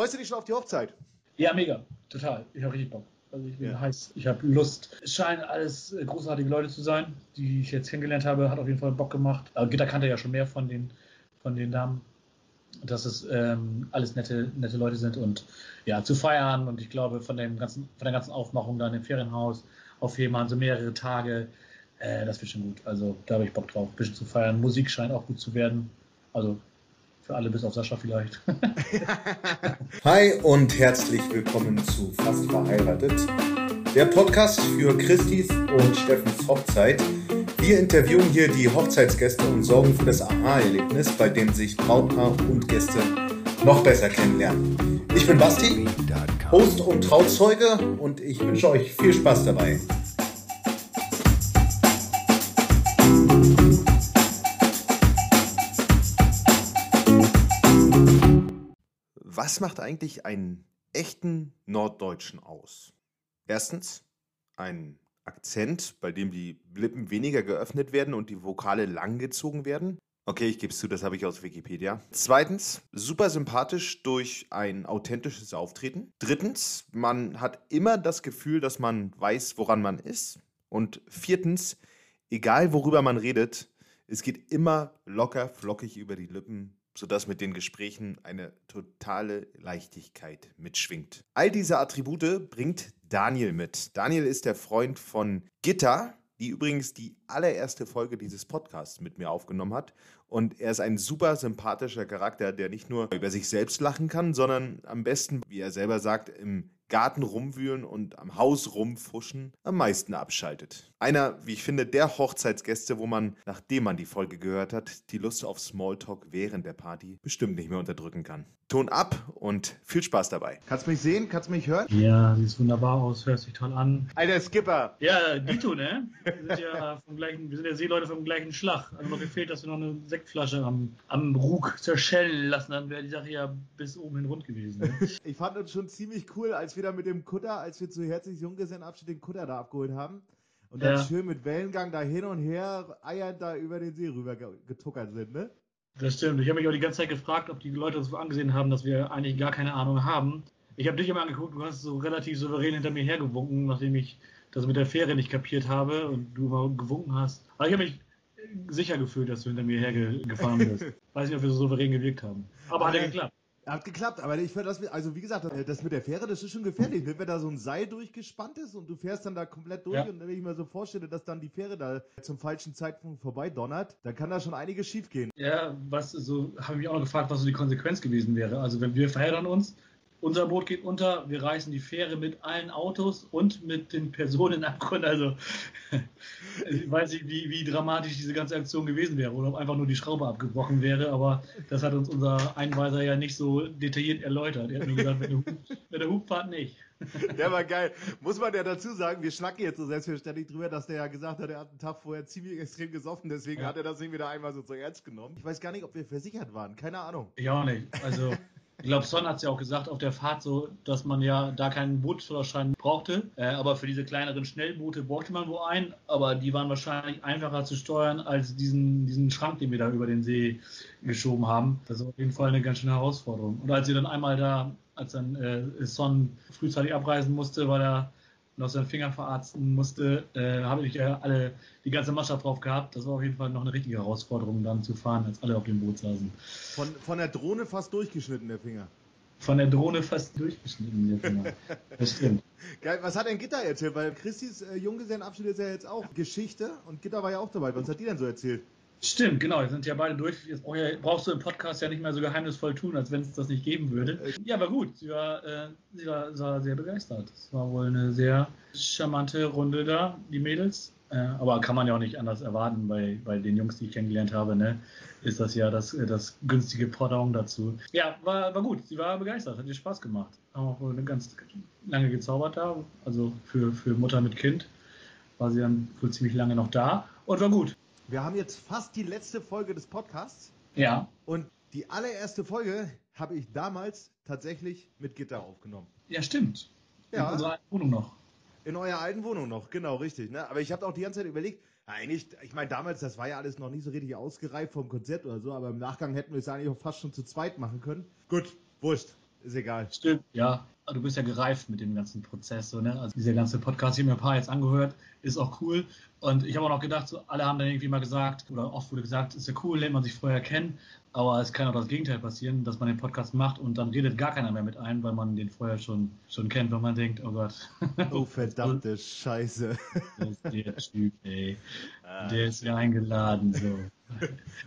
Freust du dich schon auf die Hochzeit? Ja, mega. Total. Ich habe richtig Bock. Also ich bin ja. heiß. Ich habe Lust. Es scheinen alles äh, großartige Leute zu sein, die ich jetzt kennengelernt habe. Hat auf jeden Fall Bock gemacht. Aber Gitter kannte ja schon mehr von den, von den Damen. Dass es ähm, alles nette, nette Leute sind und ja, zu feiern. Und ich glaube, von, dem ganzen, von der ganzen Aufmachung da in dem Ferienhaus auf jemanden, so mehrere Tage, äh, das wird schon gut. Also da habe ich Bock drauf, ein bisschen zu feiern. Musik scheint auch gut zu werden. Also für alle bis auf Sascha vielleicht. Hi und herzlich willkommen zu Fast verheiratet. Der Podcast für Christis und Steffens Hochzeit. Wir interviewen hier die Hochzeitsgäste und sorgen für das Aha-Erlebnis, bei dem sich Brautpaar und Gäste noch besser kennenlernen. Ich bin Basti, Host und Trauzeuge und ich wünsche euch viel Spaß dabei. Was macht eigentlich einen echten Norddeutschen aus? Erstens, ein Akzent, bei dem die Lippen weniger geöffnet werden und die Vokale langgezogen werden. Okay, ich gebe es zu, das habe ich aus Wikipedia. Zweitens, super sympathisch durch ein authentisches Auftreten. Drittens, man hat immer das Gefühl, dass man weiß, woran man ist. Und viertens, egal worüber man redet, es geht immer locker, flockig über die Lippen sodass mit den Gesprächen eine totale Leichtigkeit mitschwingt. All diese Attribute bringt Daniel mit. Daniel ist der Freund von Gitta, die übrigens die allererste Folge dieses Podcasts mit mir aufgenommen hat. Und er ist ein super sympathischer Charakter, der nicht nur über sich selbst lachen kann, sondern am besten, wie er selber sagt, im Garten rumwühlen und am Haus rumfuschen am meisten abschaltet. Einer, wie ich finde, der Hochzeitsgäste, wo man, nachdem man die Folge gehört hat, die Lust auf Smalltalk während der Party bestimmt nicht mehr unterdrücken kann. Ton ab und viel Spaß dabei. Kannst du mich sehen? Kannst du mich hören? Ja, siehst wunderbar aus, hört sich toll an. Alter Skipper! Ja, Dito, ne? Wir sind ja, vom gleichen, wir sind ja Seeleute vom gleichen Schlag. Also noch gefehlt, dass wir noch eine Sektflasche am, am Rug zerschellen lassen, dann wäre die Sache ja bis oben hin rund gewesen. Ne? ich fand uns schon ziemlich cool, als wir wieder mit dem Kutter, als wir zu Herzlich Junggesellenabschied den Kutter da abgeholt haben. Und dann ja. schön mit Wellengang da hin und her eiernd da über den See rüber getuckert sind, ne? Das stimmt. Ich habe mich auch die ganze Zeit gefragt, ob die Leute das so angesehen haben, dass wir eigentlich gar keine Ahnung haben. Ich habe dich immer angeguckt, du hast so relativ souverän hinter mir hergewunken, nachdem ich das mit der Fähre nicht kapiert habe und du immer gewunken hast. Aber ich habe mich sicher gefühlt, dass du hinter mir hergefahren bist. Weiß nicht, ob wir so souverän gewirkt haben. Aber hat ja geklappt. Hat geklappt, aber ich finde das, mit, also wie gesagt, das mit der Fähre, das ist schon gefährlich. Wenn da so ein Seil durchgespannt ist und du fährst dann da komplett durch ja. und wenn ich mir so vorstelle, dass dann die Fähre da zum falschen Zeitpunkt vorbei donnert, dann kann da schon einiges schief gehen. Ja, was so, habe ich mich auch noch gefragt, was so die Konsequenz gewesen wäre. Also wenn wir verheddern uns, unser Boot geht unter, wir reißen die Fähre mit allen Autos und mit den Personen ab. Also ich weiß nicht, wie, wie dramatisch diese ganze Aktion gewesen wäre oder ob einfach nur die Schraube abgebrochen wäre, aber das hat uns unser Einweiser ja nicht so detailliert erläutert. Er hat nur gesagt, mit der, der Hubfahrt nicht. Der war geil. Muss man ja dazu sagen, wir schnacken jetzt so selbstverständlich drüber, dass der ja gesagt hat, er hat einen Tag vorher ziemlich extrem gesoffen, deswegen ja. hat er das nicht wieder einmal so zu ernst genommen. Ich weiß gar nicht, ob wir versichert waren, keine Ahnung. Ich auch nicht. Also ich glaube, Son hat es ja auch gesagt auf der Fahrt so, dass man ja da keinen Bootsführerschein brauchte. Äh, aber für diese kleineren Schnellboote brauchte man wohl einen. Aber die waren wahrscheinlich einfacher zu steuern als diesen, diesen Schrank, den wir da über den See geschoben haben. Das ist auf jeden Fall eine ganz schöne Herausforderung. Und als wir dann einmal da, als dann äh, Son frühzeitig abreisen musste, weil er noch seinen Finger verarzten musste, äh, habe ich ja alle die ganze Mannschaft drauf gehabt. Das war auf jeden Fall noch eine richtige Herausforderung, dann zu fahren, als alle auf dem Boot saßen. Von, von der Drohne fast durchgeschnitten, der Finger. Von der Drohne fast durchgeschnitten, der Finger. Das stimmt. Geil, was hat denn Gitter erzählt? Weil Christis äh, Junggesellenabschied ist ja jetzt auch Geschichte und Gitter war ja auch dabei. Was hat die denn so erzählt? Stimmt, genau, wir sind ja beide durch. Jetzt brauchst du im Podcast ja nicht mehr so geheimnisvoll tun, als wenn es das nicht geben würde. Ja, aber gut, sie war, äh, sie war, sie war sehr begeistert. Es war wohl eine sehr charmante Runde da, die Mädels. Äh, aber kann man ja auch nicht anders erwarten bei, bei den Jungs, die ich kennengelernt habe, ne? Ist das ja das, das günstige Pendant dazu. Ja, war, war gut. Sie war begeistert, hat ihr Spaß gemacht. Haben auch eine ganz lange gezaubert da. Also für, für Mutter mit Kind war sie dann wohl ziemlich lange noch da und war gut. Wir haben jetzt fast die letzte Folge des Podcasts. Ja. Und die allererste Folge habe ich damals tatsächlich mit Gitter aufgenommen. Ja, stimmt. Ja. In unserer alten Wohnung noch. In eurer alten Wohnung noch, genau, richtig. Ne? Aber ich habe auch die ganze Zeit überlegt, eigentlich, ich meine, damals, das war ja alles noch nicht so richtig ausgereift vom Konzept oder so, aber im Nachgang hätten wir es eigentlich auch fast schon zu zweit machen können. Gut, wurscht. Ist egal. Stimmt, ja. Du bist ja gereift mit dem ganzen Prozess, so, ne? Also dieser ganze Podcast, ich habe mir ein paar jetzt angehört, ist auch cool. Und ich habe auch noch gedacht, so, alle haben dann irgendwie mal gesagt, oder oft wurde gesagt, ist ja cool, lernt man sich vorher kennen. Aber es kann auch das Gegenteil passieren, dass man den Podcast macht und dann redet gar keiner mehr mit ein, weil man den vorher schon, schon kennt, weil man denkt, oh Gott. Oh, verdammte Scheiße. Der Typ, ey. Ah. Der ist ja eingeladen, so.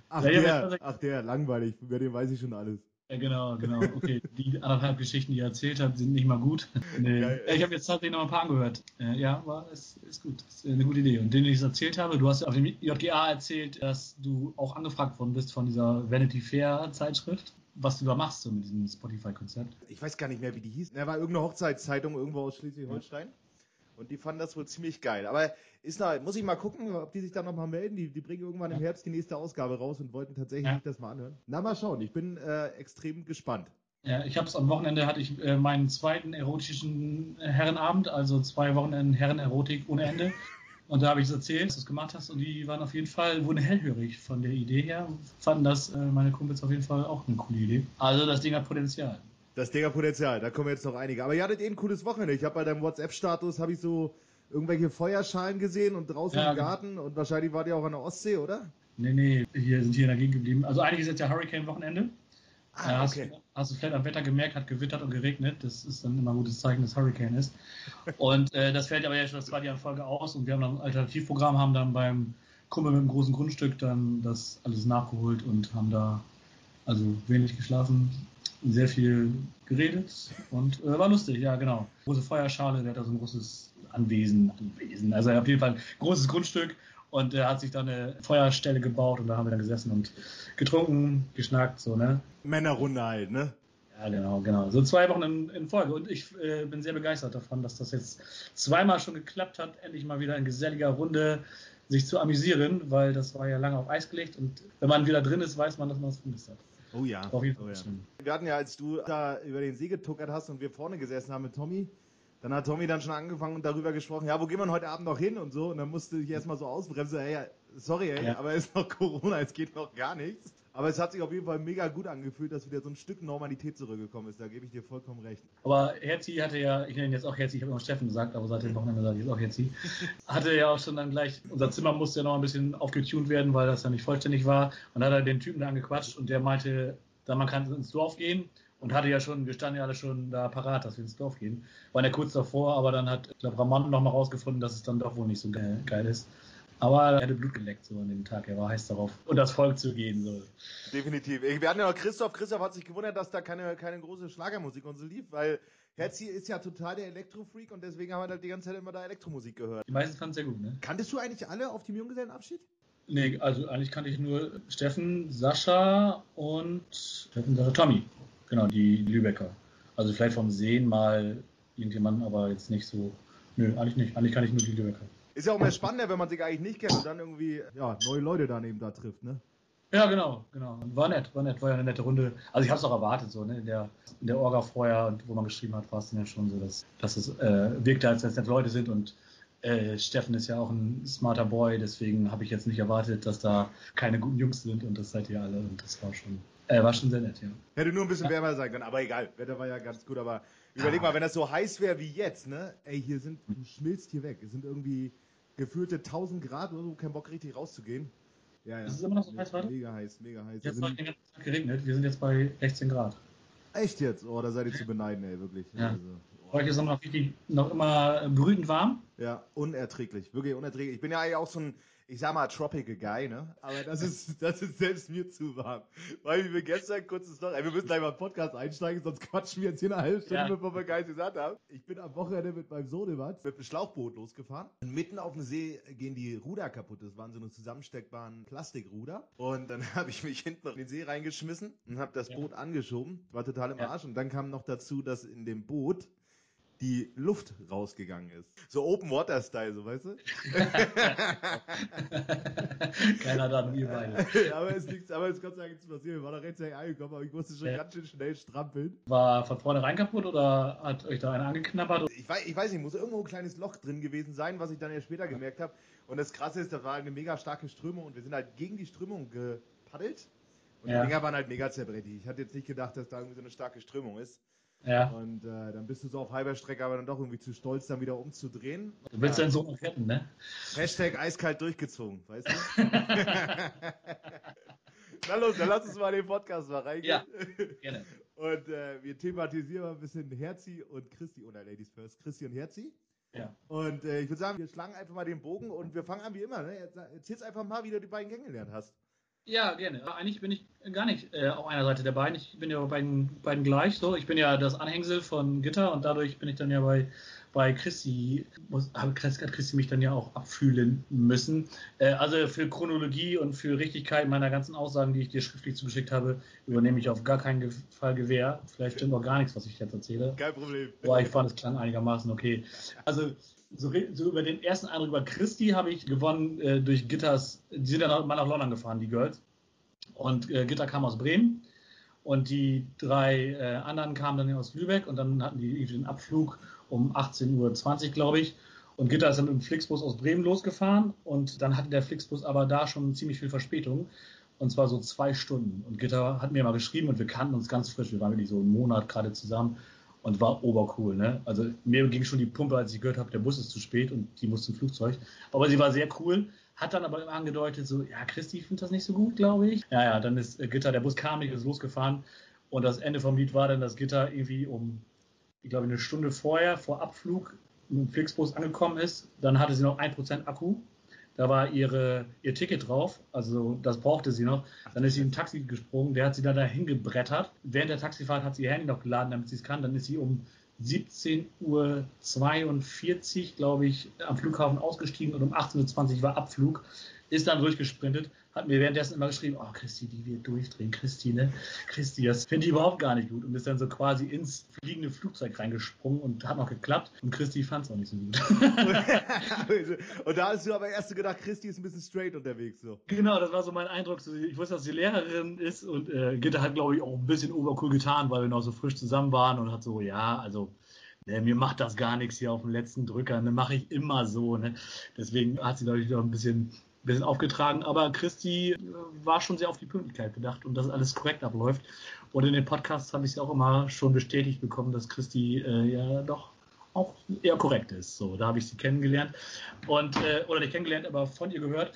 Ach, der, ach der, langweilig. Über den weiß ich schon alles. Ja, genau, genau. Okay, die anderthalb Geschichten, die er erzählt hat, sind nicht mal gut. Nee. Ja, ich habe jetzt tatsächlich noch ein paar angehört. Äh, ja, war, ist, ist gut. Ist eine gute Idee. Und den, den ich erzählt habe, du hast auf dem JGA erzählt, dass du auch angefragt worden bist von dieser Vanity Fair Zeitschrift was du da machst so mit diesem Spotify-Konzept. Ich weiß gar nicht mehr, wie die hieß. Er war irgendeine Hochzeitszeitung irgendwo aus Schleswig-Holstein. Und die fanden das wohl ziemlich geil. Aber ist noch, muss ich mal gucken, ob die sich da nochmal melden. Die, die bringen irgendwann im Herbst die nächste Ausgabe raus und wollten tatsächlich ja. das mal anhören. Na, mal schauen. Ich bin äh, extrem gespannt. Ja, ich habe es am Wochenende hatte ich äh, meinen zweiten erotischen Herrenabend, also zwei Wochenenden Herrenerotik ohne Ende. Und da habe ich es erzählt, dass du es gemacht hast. Und die waren auf jeden Fall, wurden hellhörig von der Idee her. Fanden das äh, meine Kumpels auf jeden Fall auch eine coole Idee. Also das Ding hat Potenzial. Das Ding hat Potenzial, da kommen jetzt noch einige. Aber ihr hattet eh ein cooles Wochenende. Ich habe bei deinem WhatsApp-Status, habe ich so irgendwelche Feuerschalen gesehen und draußen ja, im Garten und wahrscheinlich wart ihr auch an der Ostsee, oder? Nee, nee, hier sind hier in der Gegend geblieben. Also eigentlich ist jetzt ja Hurricane-Wochenende. Ah, okay. hast, hast, du vielleicht am Wetter gemerkt, hat gewittert und geregnet. Das ist dann immer ein gutes Zeichen, dass Hurricane ist. Und äh, das fällt aber ja schon das zweite Jahr in Folge aus und wir haben dann ein Alternativprogramm, haben dann beim Kumpel mit einem großen Grundstück dann das alles nachgeholt und haben da also wenig geschlafen, sehr viel geredet und äh, war lustig, ja genau. Große Feuerschale, der hat da so ein großes Anwesen, Anwesen, also auf jeden Fall ein großes Grundstück und er hat sich da eine Feuerstelle gebaut und da haben wir dann gesessen und getrunken, geschnackt, so, ne? Männerrunde halt, ne? Ja, genau, genau. So zwei Wochen in, in Folge. Und ich äh, bin sehr begeistert davon, dass das jetzt zweimal schon geklappt hat, endlich mal wieder in geselliger Runde sich zu amüsieren, weil das war ja lange auf Eis gelegt und wenn man wieder drin ist, weiß man, dass man es vermisst hat. Oh ja. Auf jeden Fall. Oh ja. Wir hatten ja, als du da über den See getuckert hast und wir vorne gesessen haben mit Tommy, dann hat Tommy dann schon angefangen und darüber gesprochen, ja, wo gehen wir heute Abend noch hin und so. Und dann musste ich erstmal so ausbremsen, ey, sorry, ey, ja. aber es ist noch Corona, es geht noch gar nichts. Aber es hat sich auf jeden Fall mega gut angefühlt, dass wieder so ein Stück Normalität zurückgekommen ist. Da gebe ich dir vollkommen recht. Aber Herzi hatte ja, ich nenne ihn jetzt auch Herzi, ich habe immer Steffen gesagt, aber seit dem Wochenende sage ich jetzt auch Herzi, hatte ja auch schon dann gleich, unser Zimmer musste ja noch ein bisschen aufgetunt werden, weil das ja nicht vollständig war. Und dann hat er den Typen da angequatscht und der meinte, dann man kann ins Dorf gehen und hatte ja schon, wir standen ja alle schon da parat, dass wir ins Dorf gehen. Waren ja kurz davor, aber dann hat, ich glaube, Ramon noch mal rausgefunden, dass es dann doch wohl nicht so geil ist. Aber er hatte Blut geleckt so an dem Tag. Er war heiß darauf, und das Volk zu gehen. So. Definitiv. Wir hatten ja noch Christoph. Christoph hat sich gewundert, dass da keine, keine große Schlagermusik und so lief, weil Herzi ist ja total der Elektrofreak und deswegen haben wir halt die ganze Zeit immer da Elektromusik gehört. Die meisten fanden es sehr gut, ne? Kanntest du eigentlich alle auf dem Junggesellenabschied? Nee, also eigentlich kannte ich nur Steffen, Sascha und Steffen, Sascha, Tommy. Genau, die Lübecker. Also vielleicht vom Sehen mal irgendjemanden, aber jetzt nicht so. Nö, eigentlich nicht. Eigentlich kann ich nur die Lübecker. Ist ja auch mehr spannender, wenn man sich eigentlich nicht kennt und dann irgendwie ja, neue Leute daneben da trifft, ne? Ja, genau, genau. War nett, war nett, war ja eine nette Runde. Also ich habe es auch erwartet, so, ne? In der, in der Orga vorher, wo man geschrieben hat, war es dann ja schon so, dass, dass es äh, wirkte, als wenn es nette Leute sind und äh, Steffen ist ja auch ein smarter Boy, deswegen habe ich jetzt nicht erwartet, dass da keine guten Jungs sind und das seid ihr alle und das war schon, äh, war schon sehr nett, ja. Hätte nur ein bisschen ja. wärmer sein können, aber egal, Wetter war ja ganz gut, aber überleg ah. mal, wenn das so heiß wäre wie jetzt, ne? Ey, hier sind, du schmilzt hier weg. Es sind irgendwie gefühlte 1000 Grad oder so, kein Bock richtig rauszugehen. Ja, ja. Ist es immer noch so heiß, warte? Mega heiß, mega heiß. Jetzt hat den ganzen Tag geregnet, wir sind jetzt bei 16 Grad. Echt jetzt? Oh, da seid ihr zu beneiden, ey, wirklich. Ja. Also, Heute ist noch, noch immer brütend warm. Ja, unerträglich. Wirklich unerträglich. Ich bin ja eigentlich auch so ein, ich sag mal, Tropical Guy, ne? Aber das ist, das ist selbst mir zu warm. Weil wir gestern kurzes noch, ey, wir müssen gleich mal einen Podcast einsteigen, sonst quatschen wir jetzt hier eine halbe Stunde, ja. bevor wir Guys gesagt haben. Ich bin am Wochenende mit meinem Sohnemann mit einem Schlauchboot losgefahren. Und mitten auf dem See gehen die Ruder kaputt. Das waren so eine zusammensteckbaren Plastikruder. Und dann habe ich mich hinten in den See reingeschmissen und habe das ja. Boot angeschoben. War total im Arsch. Und dann kam noch dazu, dass in dem Boot die Luft rausgegangen ist. So Open Water Style, so weißt du? Keiner da, wir beide. aber es liegt, aber es Gott sei Dank nichts passiert. Wir waren da rechtzeitig angekommen, aber ich musste schon ja. ganz schön schnell strampeln. War von vornherein kaputt oder hat euch da einer angeknabbert? Ich weiß, ich weiß nicht, muss irgendwo ein kleines Loch drin gewesen sein, was ich dann ja später gemerkt habe. Und das Krasse ist, da war eine mega starke Strömung und wir sind halt gegen die Strömung gepaddelt. Und ja. die Dinger waren halt mega zerbrechlich. Ich hatte jetzt nicht gedacht, dass da irgendwie so eine starke Strömung ist. Ja. Und äh, dann bist du so auf halber Strecke, aber dann doch irgendwie zu stolz, dann wieder umzudrehen. Du willst ja. deinen Sohn noch retten, ne? Hashtag eiskalt durchgezogen, weißt du? Na los, dann lass uns mal in den Podcast mal reingehen. Ja, gerne. Und äh, wir thematisieren mal ein bisschen Herzi und Christi, oder Ladies First, Christi und Herzi. Ja. Und äh, ich würde sagen, wir schlagen einfach mal den Bogen und wir fangen an wie immer. Ne? Erzähl's einfach mal, wie du die beiden kennengelernt hast. Ja, gerne. Eigentlich bin ich gar nicht äh, auf einer Seite der beiden. Ich bin ja bei beiden, beiden gleich so. Ich bin ja das Anhängsel von Gitter und dadurch bin ich dann ja bei, bei Chrissy, muss, hat Chrissy mich dann ja auch abfühlen müssen. Äh, also für Chronologie und für Richtigkeit meiner ganzen Aussagen, die ich dir schriftlich zugeschickt habe, übernehme ich auf gar keinen Fall Gewähr. Vielleicht stimmt auch gar nichts, was ich jetzt erzähle. Kein Problem. Aber ich fand, es klang einigermaßen okay. Also so, so, über den ersten Eindruck über Christi habe ich gewonnen äh, durch Gitters. Die sind dann mal nach London gefahren, die Girls. Und äh, Gitter kam aus Bremen. Und die drei äh, anderen kamen dann aus Lübeck. Und dann hatten die den Abflug um 18.20 Uhr, glaube ich. Und Gitter ist dann mit dem Flixbus aus Bremen losgefahren. Und dann hatte der Flixbus aber da schon ziemlich viel Verspätung. Und zwar so zwei Stunden. Und Gitter hat mir mal geschrieben und wir kannten uns ganz frisch. Wir waren wirklich so einen Monat gerade zusammen und war obercool. Ne? Also mir ging schon die Pumpe, als ich gehört habe, der Bus ist zu spät und die muss zum Flugzeug. Aber sie war sehr cool, hat dann aber immer angedeutet, so, ja, Christi findet das nicht so gut, glaube ich. Ja, ja, dann ist äh, Gitter, der Bus kam nicht, ist losgefahren und das Ende vom Lied war dann, dass Gitter irgendwie um, ich glaube, eine Stunde vorher, vor Abflug, mit dem Flixbus angekommen ist. Dann hatte sie noch 1% Akku da war ihre, ihr Ticket drauf, also das brauchte sie noch. Dann ist sie im Taxi gesprungen, der hat sie dann dahin gebrettert. Während der Taxifahrt hat sie ihr Handy noch geladen, damit sie es kann. Dann ist sie um 17.42 Uhr, glaube ich, am Flughafen ausgestiegen und um 18.20 Uhr war Abflug. Ist dann durchgesprintet, hat mir währenddessen immer geschrieben, oh Christi, die wird durchdrehen, Christine, Christi, das finde ich überhaupt gar nicht gut. Und ist dann so quasi ins fliegende Flugzeug reingesprungen und hat noch geklappt. Und Christi fand es auch nicht so gut. und da hast du aber erst gedacht, Christi ist ein bisschen straight unterwegs. So. Genau, das war so mein Eindruck. Ich wusste, dass sie Lehrerin ist und äh, Gitter hat, glaube ich, auch ein bisschen obercool getan, weil wir noch so frisch zusammen waren und hat so, ja, also Ne, mir macht das gar nichts hier auf dem letzten Drücker, ne, mache ich immer so. Ne. Deswegen hat sie, glaube ich, noch ein bisschen bisschen aufgetragen, aber Christi war schon sehr auf die Pünktlichkeit bedacht und dass alles korrekt abläuft. Und in den Podcasts habe ich es auch immer schon bestätigt bekommen, dass Christi äh, ja doch auch eher korrekt ist. So, da habe ich sie kennengelernt und äh, oder nicht kennengelernt, aber von ihr gehört.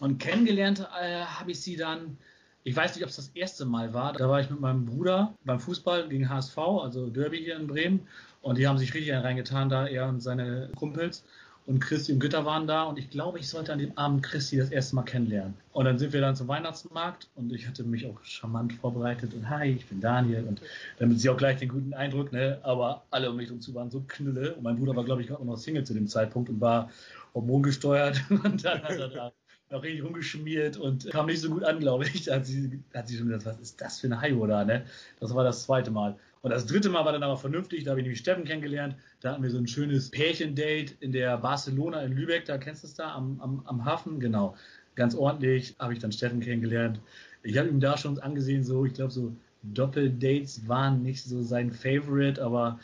Und kennengelernt äh, habe ich sie dann, ich weiß nicht, ob es das erste Mal war. Da war ich mit meinem Bruder beim Fußball gegen HSV, also Derby hier in Bremen, und die haben sich richtig reingetan, da er und seine Kumpels und Christi und Gütter waren da und ich glaube, ich sollte an dem Abend Christi das erste Mal kennenlernen. Und dann sind wir dann zum Weihnachtsmarkt und ich hatte mich auch charmant vorbereitet und hi, ich bin Daniel und damit sie auch gleich den guten Eindruck, ne, aber alle um mich herum zu waren so knülle und mein Bruder war, glaube ich, gerade noch Single zu dem Zeitpunkt und war hormongesteuert und dann hat er da noch richtig rumgeschmiert und kam nicht so gut an, glaube ich. Da hat sie, hat sie schon gedacht, was ist das für eine Haio da, ne? Das war das zweite Mal. Und das dritte Mal war dann aber vernünftig, da habe ich nämlich Steffen kennengelernt. Da hatten wir so ein schönes Pärchendate in der Barcelona in Lübeck, da kennst du es da, am, am, am Hafen, genau. Ganz ordentlich habe ich dann Steffen kennengelernt. Ich habe ihm da schon angesehen, so, ich glaube, so Doppeldates waren nicht so sein Favorite, aber